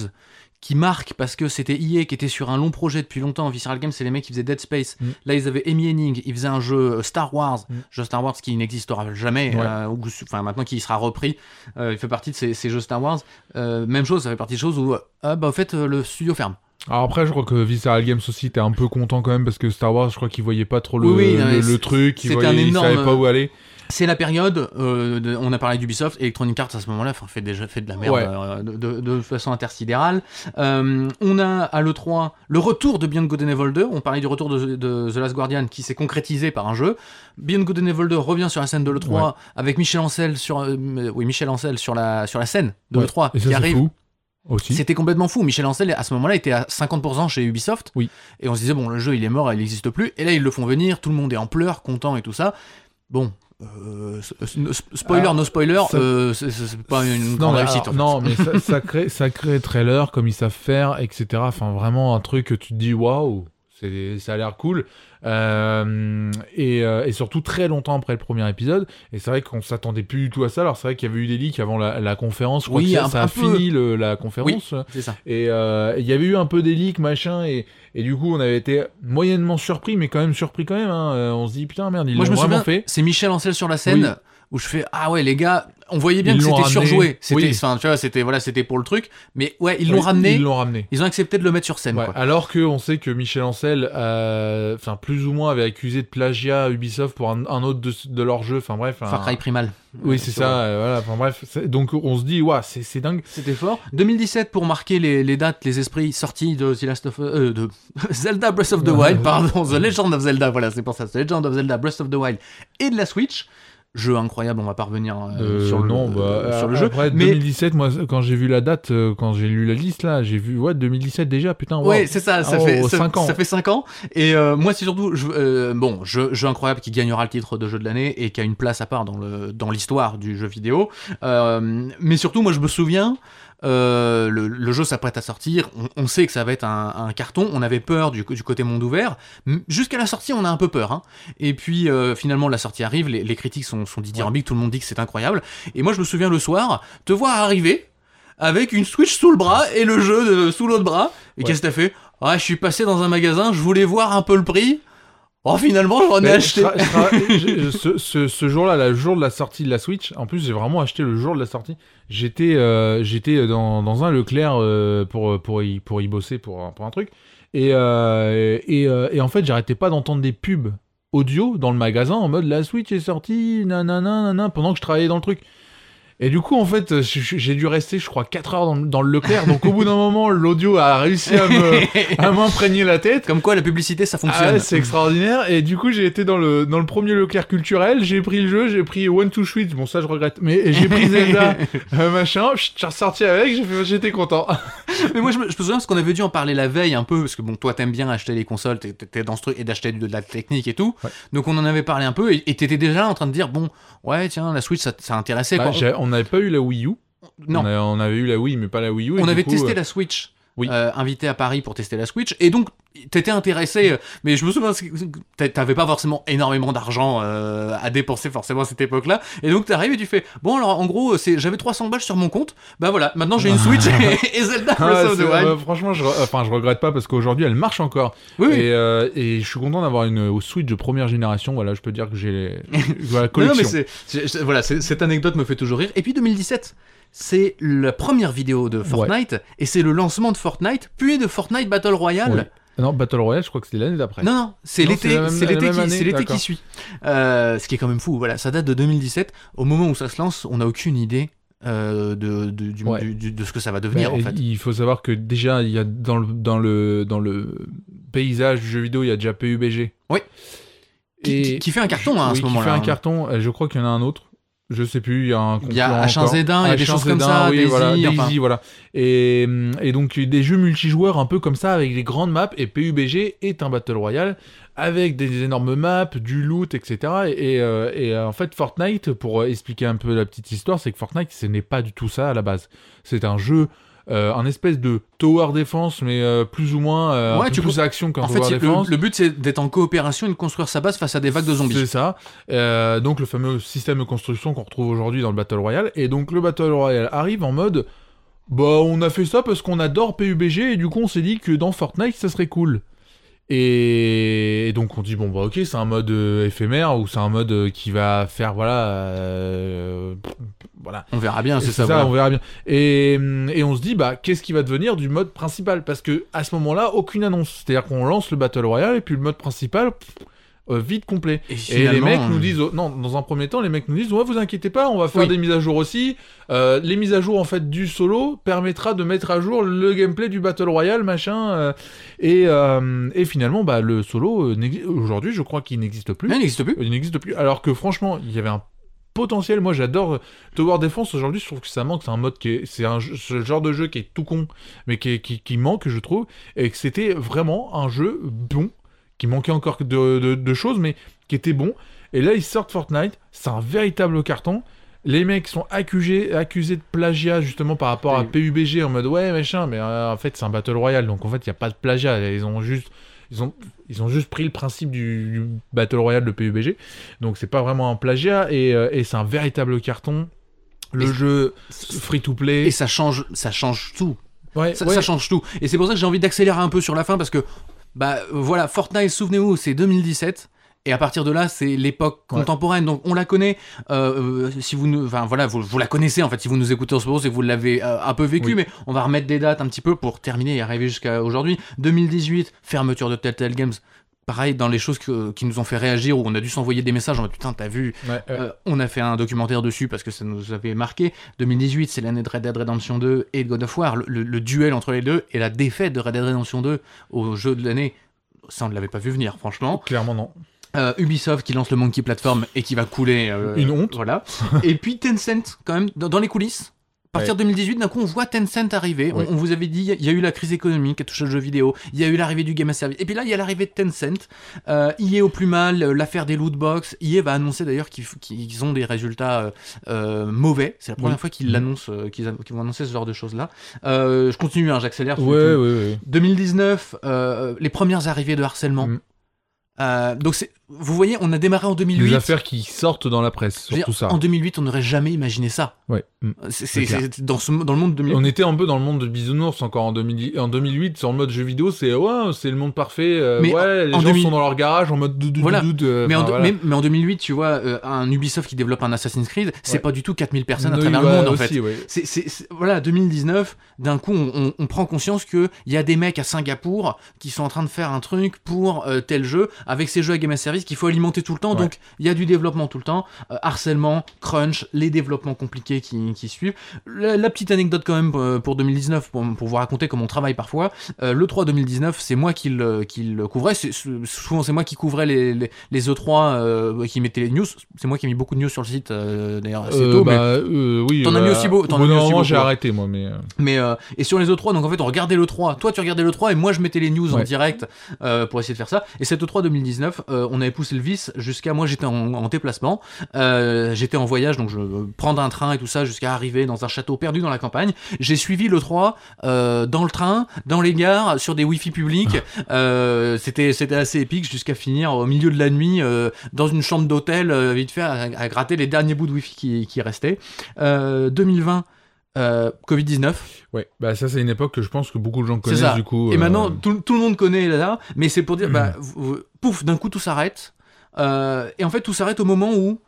S1: qui marque parce que c'était EA qui était sur un long projet depuis longtemps. Visceral Games, c'est les mecs qui faisaient Dead Space.
S2: Mm.
S1: Là, ils avaient Amy Henning, ils faisaient un jeu Star Wars,
S2: Mm.
S1: jeu Star Wars qui n'existera jamais,
S2: Ouais.
S1: enfin maintenant qui sera repris. Il fait partie de ces, ces jeux Star Wars. Même chose, ça fait partie de choses où, ah bah, en fait, le studio ferme.
S2: Alors après, je crois que Visceral Games aussi était un peu content quand même parce que Star Wars, je crois qu'il voyait pas trop le,
S1: Oui,
S2: truc, il
S1: c'était
S2: voyait,
S1: un
S2: il
S1: énorme-
S2: savait pas où aller.
S1: C'est la période, euh, de- on a parlé d'Ubisoft, Electronic Arts à ce moment-là fait déjà fait de la merde
S2: Ouais.
S1: euh, de, de- de façon intersidérale. Euh, on a à l'E3 le retour de Beyond Good and Evil 2, on parlait du retour de, The Last Guardian qui s'est concrétisé par un jeu. Beyond Good and Evil 2 revient sur la scène de l'E3
S2: Ouais.
S1: avec Michel Ancel sur, euh, oui, Michel Ancel sur la, sur la scène de
S2: Ouais.
S1: l'E3
S2: Et ça,
S1: qui arrive.
S2: fou.
S1: C'était complètement fou. Michel Ancel, à ce moment-là, était à 50% chez Ubisoft.
S2: Oui.
S1: Et on se disait, bon, le jeu, il est mort, il n'existe plus. Et là, ils le font venir, tout le monde est en pleurs, content et tout ça. Bon. euh, spoiler,
S2: Alors,
S1: no spoiler,
S2: ça-
S1: euh, c'est- pas une
S2: non,
S1: grande
S2: mais
S1: réussite.
S2: alors,
S1: en fait.
S2: non, mais ça, ça crée, ça crée trailer comme ils savent faire, etc. Enfin, vraiment un truc que tu te dis waouh, ça a l'air cool. Euh, et, euh, et surtout très longtemps après le premier épisode. Et c'est vrai qu'on s'attendait plus du tout à ça. Alors c'est vrai qu'il y avait eu des leaks avant la, la conférence. Je crois
S1: Oui,
S2: que ça, a
S1: peu.
S2: fini le- la conférence.
S1: C'est ça.
S2: Et euh, il y avait eu un peu des leaks, machin, et, et du coup on avait été moyennement surpris, mais quand même surpris quand même. hein. On se dit putain merde, ils l'ont vraiment fait.
S1: c'est Michel Ancel sur la scène.
S2: Oui.
S1: Où je fais ah ouais les gars on voyait bien
S2: Ils
S1: que
S2: l'ont
S1: c'était
S2: ramené.
S1: surjoué c'était
S2: Oui.
S1: enfin tu vois c'était voilà c'était pour le truc mais ouais ils l'ont
S2: Oui,
S1: ramené
S2: Ils l'ont ramené.
S1: ils ont accepté de le mettre sur scène
S2: Ouais,
S1: quoi.
S2: alors que on sait que Michel Ancel, euh, enfin plus ou moins, avait accusé de plagiat Ubisoft pour un, un autre de, de leur jeu. Enfin bref. un-
S1: Far Cry Primal
S2: Oui, c'est ça. euh, voilà. Enfin bref. Donc on se dit, waouh, c'est c'est dingue.
S1: C'était fort. 2017 pour marquer les, les dates, les esprits sortis de The Last of euh, de Zelda Breath of the Wild, pardon, The Legend of Zelda, voilà, c'est pour ça, The Legend of Zelda Breath of the Wild et de la Switch. Jeu incroyable, on va pas revenir euh,
S2: Euh,
S1: sur le,
S2: non, bah,
S1: euh, sur le jeu. Mais
S2: 2017, moi, quand j'ai vu la date, quand j'ai lu la liste, là, j'ai vu, ouais, 2017 déjà, putain, wow.
S1: Ouais, c'est ça, ça
S2: Oh,
S1: fait ça,
S2: cinq ans.
S1: ça fait 5 ans. Et moi, c'est surtout, je, bon, jeu, jeu incroyable qui gagnera le titre de jeu de l'année et qui a une place à part dans le dans l'histoire du jeu vidéo. Mais surtout, moi, je me souviens. euh, le, le jeu s'apprête à sortir, on, on sait que ça va être un, un carton, on avait peur du, du côté monde ouvert, jusqu'à la sortie on a un peu peur, hein. et puis euh, finalement la sortie arrive, les, les critiques sont, sont dithyrambiques, tout le monde dit que c'est incroyable, et moi je me souviens le soir, te voir arriver, avec une Switch sous le bras et le jeu de- sous l'autre bras. Et
S2: Ouais.
S1: qu'est-ce que t'as fait? Ah, je suis passé dans un magasin, je voulais voir un peu le prix. Oh, finalement, j'en ai acheté.
S2: je je je- ce, ce- ce jour-là, le jour de la sortie de la Switch, en plus j'ai vraiment acheté le jour de la sortie. J'étais euh, j'étais dans, dans un Leclerc euh, pour, pour, y, pour y bosser pour, un- pour un truc. Et, euh, et, euh, et en fait, j'arrêtais pas d'entendre des pubs audio dans le magasin en mode la Switch est sortie, nanana, pendant que je travaillais dans le truc. Et du coup, en fait, je- j'ai dû rester, je crois, 4 heures dans, le- dans le Leclerc. Donc au bout d'un moment, l'audio a réussi à m'imprégner la tête.
S1: Comme quoi, la publicité, ça
S2: Ah
S1: fonctionne.
S2: ouais, c'est extraordinaire. Et du coup, j'ai été dans le, dans le premier Leclerc culturel. J'ai pris le jeu, j'ai pris One to Switch. Bon, ça, je regrette. Mais j'ai pris Zelda, euh, machin. Je suis ressorti avec. j'ai J'étais content.
S1: Mais moi, je me, je me souviens parce qu'on avait dû en parler la veille un peu, parce que bon, toi, t'aimes bien acheter les consoles, t'es- dans ce truc et d'acheter de la technique et tout.
S2: Ouais.
S1: Donc, on en avait parlé un peu et et t'étais déjà en train de dire, bon, ouais, tiens, la Switch, ça, ça intéressait
S2: Bah,
S1: quoi.
S2: On n'avait pas eu la Wii U.
S1: Non,
S2: On, a- on avait eu la Wii, mais pas la Wii U.
S1: on avait
S2: coup,
S1: testé
S2: euh,
S1: la Switch.
S2: oui.
S1: euh, invité à Paris pour tester la Switch et donc t'étais intéressé euh, mais je me souviens que t'avais pas forcément énormément d'argent euh, à dépenser forcément à cette époque là et donc t'arrives et tu fais bon alors en gros c'est j'avais 300 balles sur mon compte bah voilà maintenant j'ai une Switch et, et Zelda
S2: Ah,
S1: Breath of the
S2: c'est-
S1: Wild
S2: euh, franchement, je, enfin, je regrette pas parce qu'aujourd'hui, elle marche encore.
S1: oui.
S2: Et, euh, et je suis content d'avoir une Switch de première génération. Voilà, je peux dire que j'ai les- voilà,
S1: Non,
S2: collection.
S1: non, mais c'est, c'est- c'est- voilà, cette anecdote me fait toujours rire. Et puis 2017, c'est la première vidéo de Fortnite et c'est le lancement de Fortnite, puis de Fortnite Battle Royale.
S2: Ouais. Non, Battle Royale, je crois que c'était l'année d'après.
S1: Non, non, c'est l'été,
S2: c'est
S1: l'été qui, c'est l'été qui suit. Euh, ce qui est quand même fou. Voilà, ça date de 2017. Au moment où ça se lance, on n'a aucune idée euh, de, de, du-
S2: Ouais.
S1: du- du- de ce que ça va devenir en fait.
S2: Il faut savoir que déjà, il y a dans le, dans le, dans le paysage du jeu vidéo, il y a déjà PUBG.
S1: Oui. Qui,
S2: Et-
S1: qui- qui fait un carton hein, à
S2: oui,
S1: ce
S2: qui
S1: moment-là.
S2: fait un carton. Euh, Je crois qu'il y en a un autre. Je sais plus, il y a un
S1: Il y a
S2: concurrent
S1: H1Z1,
S2: encore.
S1: il y a des choses comme
S2: H1Z1,
S1: ça,
S2: oui,
S1: Daisy,
S2: voilà,
S1: enfin.
S2: Daisy, voilà. Et, hum, et donc des jeux multijoueurs un peu comme ça avec des grandes maps. Et PUBG est un battle royale avec des énormes maps, du loot, etc. Et, et, euh, et, euh, en fait, Fortnite, pour euh, expliquer un peu la petite histoire, c'est que Fortnite, ce n'est pas du tout ça à la base. C'est un jeu. Euh, un espèce de tower defense mais euh, plus ou moins euh,
S1: Ouais, tu
S2: plus action qu'un
S1: En fait,
S2: tower defense
S1: le, le but c'est d'être en coopération et de construire sa base face à des vagues de
S2: c'est
S1: zombies.
S2: ça. Euh, donc le fameux système de construction qu'on retrouve aujourd'hui dans le Battle Royale. Et donc le Battle Royale arrive en mode... Bah on a fait ça parce qu'on adore PUBG et du coup on s'est dit que dans Fortnite ça serait cool. Et, et donc on dit bon bah ok c'est un mode euh, éphémère ou c'est un mode euh, qui va faire voilà euh, voilà
S1: On verra bien, c'est
S2: c'est
S1: ça.
S2: ça, on verra bien. Et, hum, et on se dit, bah, qu'est-ce qui va devenir du mode principal? Parce que à ce moment-là, aucune annonce. C'est-à-dire qu'on lance le Battle Royale et puis le mode principal, pff, euh, vide complet.
S1: Et,
S2: Et les mecs
S1: euh,
S2: nous disent, oh, non, dans un premier temps, les mecs nous disent, ouais, vous inquiétez pas, on va faire
S1: Oui.
S2: des mises à jour aussi. Euh, les mises à jour en fait du solo permettra de mettre à jour le gameplay du Battle Royale, machin. euh, et, euh, et finalement, bah, le solo, euh, aujourd'hui, je crois qu'il n'existe plus.
S1: il n'existe plus.
S2: Il n'existe plus. Alors que franchement, il y avait un potentiel. Moi, j'adore euh, Tower Defense. Aujourd'hui, je trouve que ça manque. C'est un mode qui est, c'est un ce genre de jeu qui est tout con, mais qui, est- qui, qui manque, je trouve, et que c'était vraiment un jeu bon, qui manquait encore de, de- de choses, mais qui était bon. Et là, ils sortent Fortnite. C'est un véritable carton. Les mecs sont accusés, accusés de plagiat justement par rapport à. PUBG en mode ouais machin, mais euh, en fait c'est un battle royale donc en fait il y a pas de plagiat. Ils ont juste ils ont, ils ont juste pris le principe du, du Battle Royale de PUBG. Donc c'est pas vraiment un plagiat et, euh, et c'est un véritable carton. Le
S1: Et-
S2: jeu free to play.
S1: Et ça change, ça change tout.
S2: ouais,
S1: Ça,
S2: ouais.
S1: ça change tout. Et c'est pour ça que j'ai envie d'accélérer un peu sur la fin parce que, bah voilà, Fortnite, souvenez-vous, c'est 2017. Et à partir de là, c'est l'époque
S2: Ouais.
S1: contemporaine. Donc on la connaît. euh, euh, si vous, nous- enfin voilà, vous, vous la connaissez en fait. Si vous nous écoutez en ce moment, c'est que vous l'avez euh, un peu vécu.
S2: Oui.
S1: Mais on va remettre des dates un petit peu pour terminer et arriver jusqu'à aujourd'hui. 2018, fermeture de Telltale Games. Pareil dans les choses que- qui nous ont fait réagir où on a dû s'envoyer des messages en mode putain t'as vu
S2: Ouais,
S1: euh, on a fait un documentaire dessus parce que ça nous avait marqué. 2018, c'est l'année de Red Dead Redemption 2 et de God of War. Le, le- le duel entre les deux et la défaite de Red Dead Redemption 2 au jeu de l'année, ça on ne l'avait pas vu venir, franchement.
S2: Clairement non.
S1: Euh, Ubisoft qui lance le Monkey Platform et qui va couler. euh,
S2: Une honte.
S1: Voilà. et puis Tencent, quand même, dans, dans les coulisses. À partir de 2018, d'un coup, on voit Tencent arriver. On-
S2: Ouais.
S1: On, vous avait dit, il y a eu la crise économique qui a touché le jeu vidéo. Il y a eu l'arrivée du game as service. Et puis là, il y a l'arrivée de Tencent. Euh, EA au plus mal, euh, l'affaire des loot box. EA va annoncer d'ailleurs qu'ils ont des résultats euh, euh, mauvais. C'est la première
S2: Oui.
S1: fois qu'ils l'annoncent, euh, qu'ils vont annoncer ce genre de choses-là. Euh, je continue, hein, j'accélère.
S2: Ouais, ouais, ouais.
S1: 2019, euh, les premières arrivées de harcèlement.
S2: Mm.
S1: Euh, donc c'est, vous voyez, on a démarré en 2008.
S2: Des affaires qui sortent dans la presse,
S1: dire,
S2: surtout ça.
S1: En 2008, on n'aurait jamais imaginé ça.
S2: Ouais. mm.
S1: C'est, dans, ce, dans le monde de 2008.
S2: On était un peu dans le monde de bisounours encore en, 2000 en 2008 sur le mode jeu vidéo, c'est ouais, c'est le monde parfait. euh,
S1: Mais
S2: ouais, les
S1: en
S2: gens
S1: 2000
S2: sont dans leur garage en mode doudou
S1: Voilà.
S2: doudou, euh,
S1: mais, en,
S2: voilà.
S1: mais, mais en 2008, tu vois, euh, un Ubisoft qui développe un Assassin's Creed, c'est
S2: Ouais.
S1: pas du tout 4000 personnes à travers le
S2: va
S1: monde en
S2: aussi,
S1: fait.
S2: ouais.
S1: C'est, c'est- c'est- voilà, 2019, d'un coup, on, on- on prend conscience qu'il y a des mecs à Singapour qui sont en train de faire un truc pour tel jeu, avec ces jeux à Game as Service qu'il faut alimenter tout le temps.
S2: Ouais.
S1: Donc, il y a du développement tout le temps, euh, harcèlement, crunch, les développements compliqués qui, qui suivent. La, la petite anecdote quand même euh, pour 2019, pour, pour vous raconter comment on travaille parfois. Euh, le 3 2019, c'est moi qui le, qui le couvrais. C'est- souvent, c'est moi qui couvrais les, les, les E3, euh, qui mettais les news. C'est moi qui ai mis beaucoup de news sur le site, euh, d'ailleurs, assez
S2: Euh,
S1: tôt.
S2: bah,
S1: mais-
S2: oui,
S1: T'en as
S2: bah,
S1: mis aussi beau- t'en
S2: au
S1: as mis aussi beaucoup,
S2: j'ai
S1: ouais.
S2: arrêté moi, mais
S1: Mais et sur les E3, donc en fait on regardait le 3. Toi tu regardais le 3 et moi je mettais les news en
S2: Ouais.
S1: direct euh, pour essayer de faire ça. Et cette E3 2019, euh, on avait poussé le vice jusqu'à moi j'étais en, en déplacement, Euh, j'étais en voyage donc je prendre un train et tout ça jusqu'à arriver dans un château perdu dans la campagne. J'ai suivi le 3 euh, dans le train, dans les gares, sur des wifi publics. Euh, c'était c'était assez épique jusqu'à finir au milieu de la nuit dans une chambre d'hôtel vite fait à, à gratter les derniers bouts de wifi qui, qui restaient. Euh, 2020. Euh, Covid-19,
S2: ouais, bah ça c'est une époque que je pense que beaucoup de gens connaissent
S1: ça.
S2: du coup.
S1: Et
S2: euh,
S1: maintenant, tout, tout le monde connaît là, mais c'est pour dire, bah, vous- pouf, d'un coup tout s'arrête. Euh, et en fait, tout s'arrête au moment où,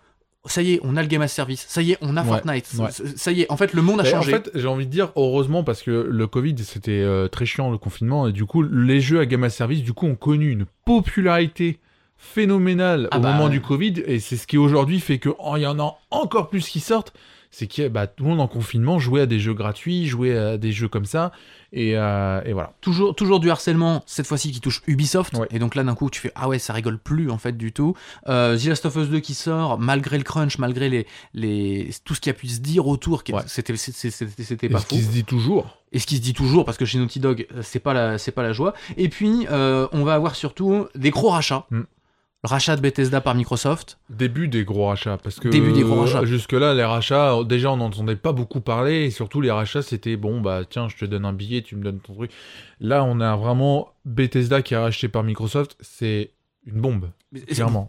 S1: ça y est, on a le Game as Service. Ça y est, on a Fortnite.
S2: ouais.
S1: Ça- Ça y est, en fait, le monde a
S2: Et
S1: changé.
S2: En fait, j'ai envie de dire heureusement parce que le Covid c'était euh, très chiant le confinement et du coup les jeux à gamme à service du coup ont connu une popularité phénoménale
S1: Ah
S2: au
S1: bah,
S2: moment
S1: ouais.
S2: du Covid et c'est ce qui aujourd'hui fait que oh, y en a encore plus qui sortent. C'est que bah, tout le monde en confinement jouait à des jeux gratuits, jouait à des jeux comme ça et, euh, et voilà.
S1: toujours, toujours du harcèlement, cette fois-ci qui touche Ubisoft.
S2: Ouais.
S1: Et donc là, d'un coup, tu fais Ah ouais, ça rigole plus en fait du tout. Euh, The Last of Us 2 qui sort, malgré le crunch, malgré les, les, tout ce qu'il y a pu se dire autour, qui-
S2: Ouais.
S1: c'était pas
S2: ce
S1: fou.
S2: qui se dit toujours.
S1: et ce qui se dit toujours parce que chez Naughty Dog euh, c'est pas la c'est pas la joie et puis euh, on va avoir surtout des gros rachats
S2: Mm.
S1: Le rachat de Bethesda par Microsoft
S2: Début des gros rachats, parce que
S1: Début des gros rachats.
S2: jusque-là, les rachats, déjà on n'entendait pas beaucoup parler, et surtout les rachats, c'était bon, bah tiens, je te donne un billet, tu me donnes ton truc. Là, on a vraiment Bethesda qui est racheté par Microsoft, c'est une bombe, clairement.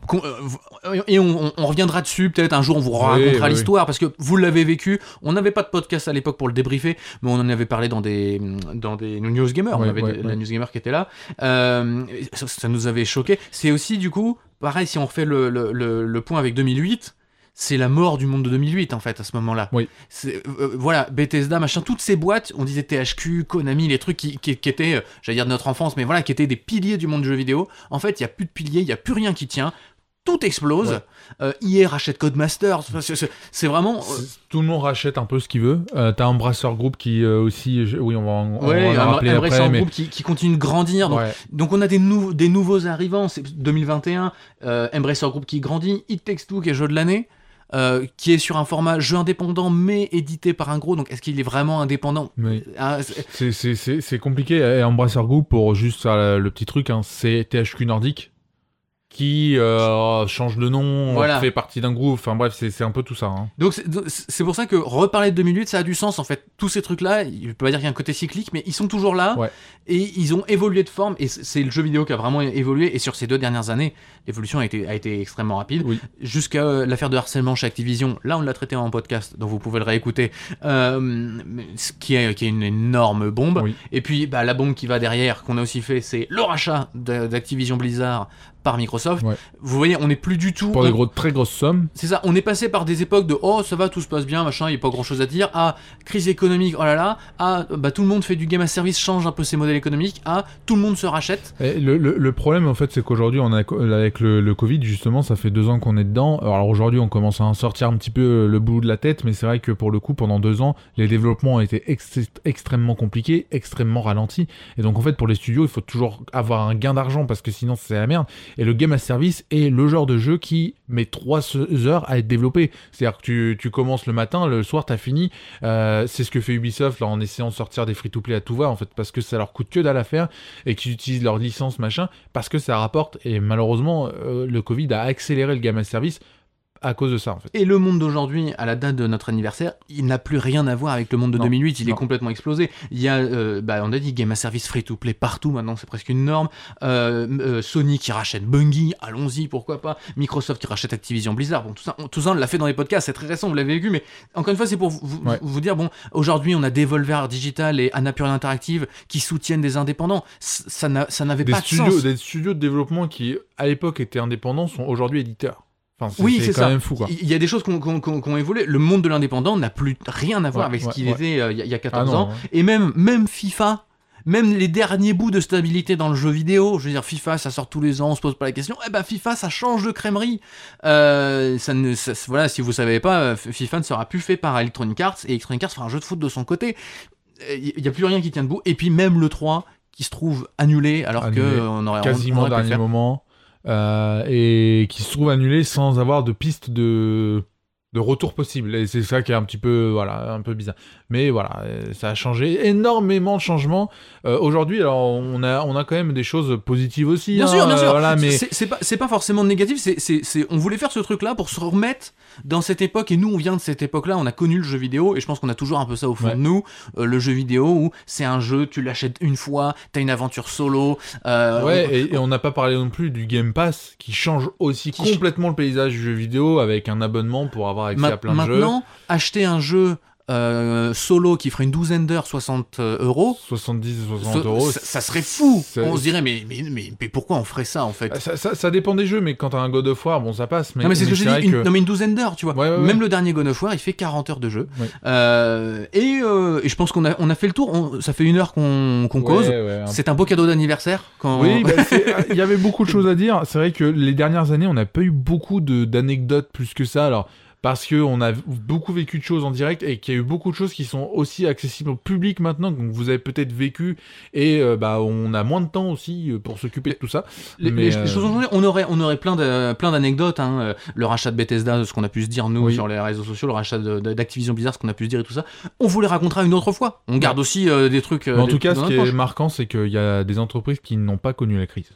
S1: Euh, et on, on- on reviendra dessus peut-être un jour on vous racontera
S2: oui,
S1: l'histoire parce que vous l'avez vécu. On n'avait pas de podcast à l'époque pour le débriefer mais on en avait parlé dans des dans des news gamers on avait des- la news gamer qui était là. Euh, ça, ça nous avait choqué. C'est aussi du coup pareil si on refait le, le, le- le point avec 2008 c'est la mort du monde de 2008 en fait à ce moment-là.
S2: Oui.
S1: C'est- euh, voilà, Bethesda, machin, toutes ces boîtes, on disait THQ, Konami, les trucs qui, qui- qui étaient, euh, j'allais dire de notre enfance, mais voilà, qui étaient des piliers du monde du jeu vidéo. En fait, il y a plus de piliers, il y a plus rien qui tient. Tout explose.
S2: Ouais.
S1: Euh, EA rachète Codemasters. C'est- vraiment. euh,
S2: Tout le monde rachète un peu ce qu'il veut. Euh, T'as Embracer Group qui euh, aussi, je- oui, on va en, on
S1: ouais,
S2: va en
S1: un,
S2: rappeler
S1: un
S2: après, mais
S1: groupe qui, qui continue de grandir. Donc,
S2: ouais.
S1: donc on a des, nou- des nouveaux arrivants. C'est 2021, euh, Embracer Group qui grandit, It Takes Two qui est jeu de l'année. Euh, qui est sur un format jeu indépendant mais édité par un gros. Donc est-ce qu'il est vraiment indépendant?
S2: Mais
S1: Ah, c'est-
S2: compliqué. Et Embracer Group, pour juste faire le, le petit truc, hein, c'est THQ Nordic qui euh, change de nom,
S1: Voilà.
S2: fait partie d'un groupe. Enfin bref, c'est un peu tout ça. hein.
S1: Donc c'est- pour ça que reparler de 2008 ça a du sens en fait. Tous ces trucs là, je peux pas dire qu'il y a un côté cyclique mais ils sont toujours là
S2: Ouais.
S1: et ils ont évolué de forme et c'est le jeu vidéo qui a vraiment évolué et sur ces deux dernières années l'évolution a été, a été extrêmement rapide
S2: Oui.
S1: jusqu'à euh, l'affaire de harcèlement chez Activision. Là on l'a traité en podcast donc vous pouvez le réécouter euh, ce qui est, qui est une énorme bombe.
S2: Oui.
S1: Et puis bah, la bombe qui va derrière qu'on a aussi fait c'est le rachat d'Activision Blizzard par Microsoft.
S2: Ouais.
S1: Vous voyez on n'est plus du tout...
S2: Pour des gros, très grosses sommes.
S1: c'est ça, on est passé par des époques de oh ça va, tout se passe bien, machin, il n'y a pas grand chose à dire, à crise économique, oh là là, à bah tout le monde fait du game à service, change un peu ses modèles économiques, à tout le monde se rachète.
S2: Et le, le- le problème, en fait, c'est qu'aujourd'hui, on a avec le, le Covid, justement, ça fait deux ans qu'on est dedans. Alors aujourd'hui, on commence à en sortir un petit peu le bout de la tête, mais c'est vrai que pour le coup, pendant deux ans, les développements ont été ex- extrêmement compliqués, extrêmement ralentis. Et donc, en fait, pour les studios, il faut toujours avoir un gain d'argent parce que sinon, c'est la merde. Et le game as service est le genre de jeu qui met 3 heures à être développé. C'est-à-dire que tu, commences le matin, le soir, t'as fini. Euh, c'est ce que fait Ubisoft en essayant de sortir des free-to-play à tout va, en fait, parce que ça leur coûte que dalle à faire et qu'ils utilisent leur licence, machin, parce que ça rapporte. Et malheureusement, euh, le Covid a accéléré le game as service à cause de ça en fait.
S1: Et le monde d'aujourd'hui, à la date de notre anniversaire, il n'a plus rien à voir avec le monde de 2008, il est complètement explosé. Il y a, euh, bah, on a dit game à service free to play partout, maintenant c'est presque une norme. Euh, euh, Sony qui rachète Bungie, allons-y, pourquoi pas. Microsoft qui rachète Activision Blizzard, bon tout ça, on, tout ça on l'a fait dans les podcasts, c'est très récent, vous l'avez vécu, mais encore une fois c'est pour vous, vous, dire, bon, aujourd'hui on a Devolver Digital et Annapurna Interactive qui soutiennent des indépendants, ça n'avait pas de
S2: sens. Des studios de développement qui à l'époque étaient indépendants sont aujourd'hui éditeurs
S1: oui, c'est ça. Même fou, quoi. Il y a des choses qui ont, évolué. Le monde de l'indépendant n'a plus rien à voir avec ce qu'il était euh, il y, a 14 ah ans. Et même, même FIFA, même les derniers bouts de stabilité dans le jeu vidéo, je veux dire, FIFA, ça sort tous les ans, on se pose pas la question. Eh ben, FIFA, ça change de crèmerie. Euh, ça ne, voilà, si vous savez pas, euh, FIFA ne sera plus fait par Electronic Arts et Electronic Arts fera un jeu de foot de son côté. Il n'y a plus rien qui tient debout. Et puis même le 3 qui se trouve annulé alors qu'on que on aurait
S2: quasiment dernier moment. Euh, et qui se trouve annulé sans avoir de piste de de retour possible. Et c'est ça qui est un petit peu, voilà, un peu bizarre. Mais voilà, euh, ça a changé, énormément de changements. Euh, aujourd'hui, alors on a, on a quand même des choses positives aussi.
S1: Bien sûr, hein, bien sûr. Voilà, mais c'est pas, pas forcément négatif. C'est, on voulait faire ce truc-là pour se remettre dans cette époque. Et nous, on vient de cette époque-là. On a connu le jeu vidéo, et je pense qu'on a toujours un peu ça au fond de nous. Euh, le jeu vidéo où c'est un jeu, tu l'achètes une fois, t'as une aventure solo.
S2: ouais, et, on n'a pas parlé non plus du Game Pass qui change aussi complètement le paysage du jeu vidéo avec un abonnement pour avoir accès à plein de
S1: jeux. Maintenant, acheter un jeu euh, solo qui ferait une douzaine d'heures, 60 euh, euros.
S2: 70, 60 euros.
S1: Ça, serait fou. On se dirait, mais, mais, mais, pourquoi on ferait ça en fait?
S2: Ça, ça, dépend des jeux, mais quand t'as un God of War, bon, ça passe. Mais,
S1: non, mais c'est ce que j'ai dit, une, non, mais une douzaine d'heures, tu vois. Même le dernier God of War, il fait 40 heures de jeu. Euh, et, et, je pense qu'on a, on a fait le tour. ça fait une heure qu'on cause. C'est un beau cadeau d'anniversaire. Quand...
S2: Oui, bah, il y avait beaucoup de choses à dire. C'est vrai que les dernières années, on n'a pas eu beaucoup d'anecdotes plus que ça. Alors, parce qu'on a beaucoup vécu de choses en direct et qu'il y a eu beaucoup de choses qui sont aussi accessibles au public maintenant, donc vous avez peut-être vécu et euh, bah on a moins de temps aussi euh, pour s'occuper de tout ça.
S1: Les, Mais, euh, choses on aurait on aurait plein de plein d'anecdotes, hein, le rachat de Bethesda, ce qu'on a pu se dire nous sur les réseaux sociaux, le rachat d'Activision Blizzard, ce qu'on a pu se dire et tout ça. On vous les racontera une autre fois. On garde aussi des trucs.
S2: en tout cas, ce qui est marquant, c'est qu'il y a des entreprises qui n'ont pas connu la crise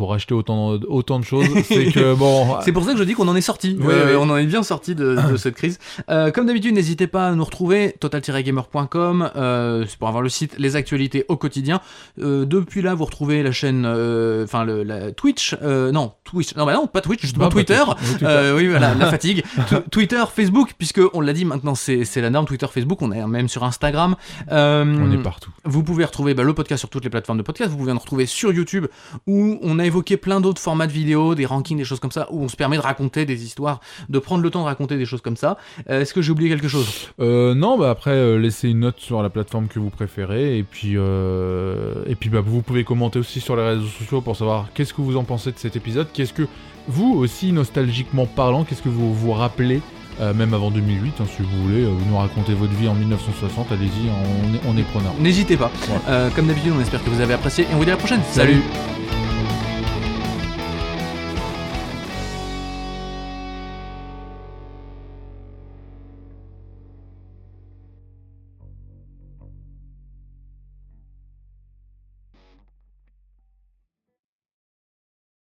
S2: pour acheter autant, autant de choses. c'est que bon.
S1: c'est pour ça que je dis qu'on en est sorti. Euh, on en est bien sorti de, cette crise. Euh, comme d'habitude, n'hésitez pas à nous retrouver total-gamer.com euh, pour avoir le site, les actualités au quotidien. depuis là, vous retrouvez la chaîne, enfin le la Twitch, non Twitch, non bah non pas Twitch, justement Twitter. oui voilà, la fatigue. Twitter, Facebook, puisque on l'a dit maintenant, c'est la norme. Twitter, Facebook, on est même sur Instagram.
S2: on est partout.
S1: Vous pouvez retrouver bah, le podcast sur toutes les plateformes de podcast. Vous pouvez nous retrouver sur YouTube où on a évoquer plein d'autres formats de vidéos, des rankings, des choses comme ça, où on se permet de raconter des histoires, de prendre le temps de raconter des choses comme ça. Euh, est-ce que j'ai oublié quelque chose?
S2: Euh, Non, bah après, euh, laissez une note sur la plateforme que vous préférez, et puis, et puis bah, vous pouvez commenter aussi sur les réseaux sociaux pour savoir qu'est-ce que vous en pensez de cet épisode, qu'est-ce que vous aussi, nostalgiquement parlant, qu'est-ce que vous vous rappelez même avant 2008, hein, si vous voulez, vous nous racontez votre vie en 1960, allez-y, on est preneur.
S1: N'hésitez pas. comme d'habitude, on espère que vous avez apprécié et on vous dit à la prochaine. Salut.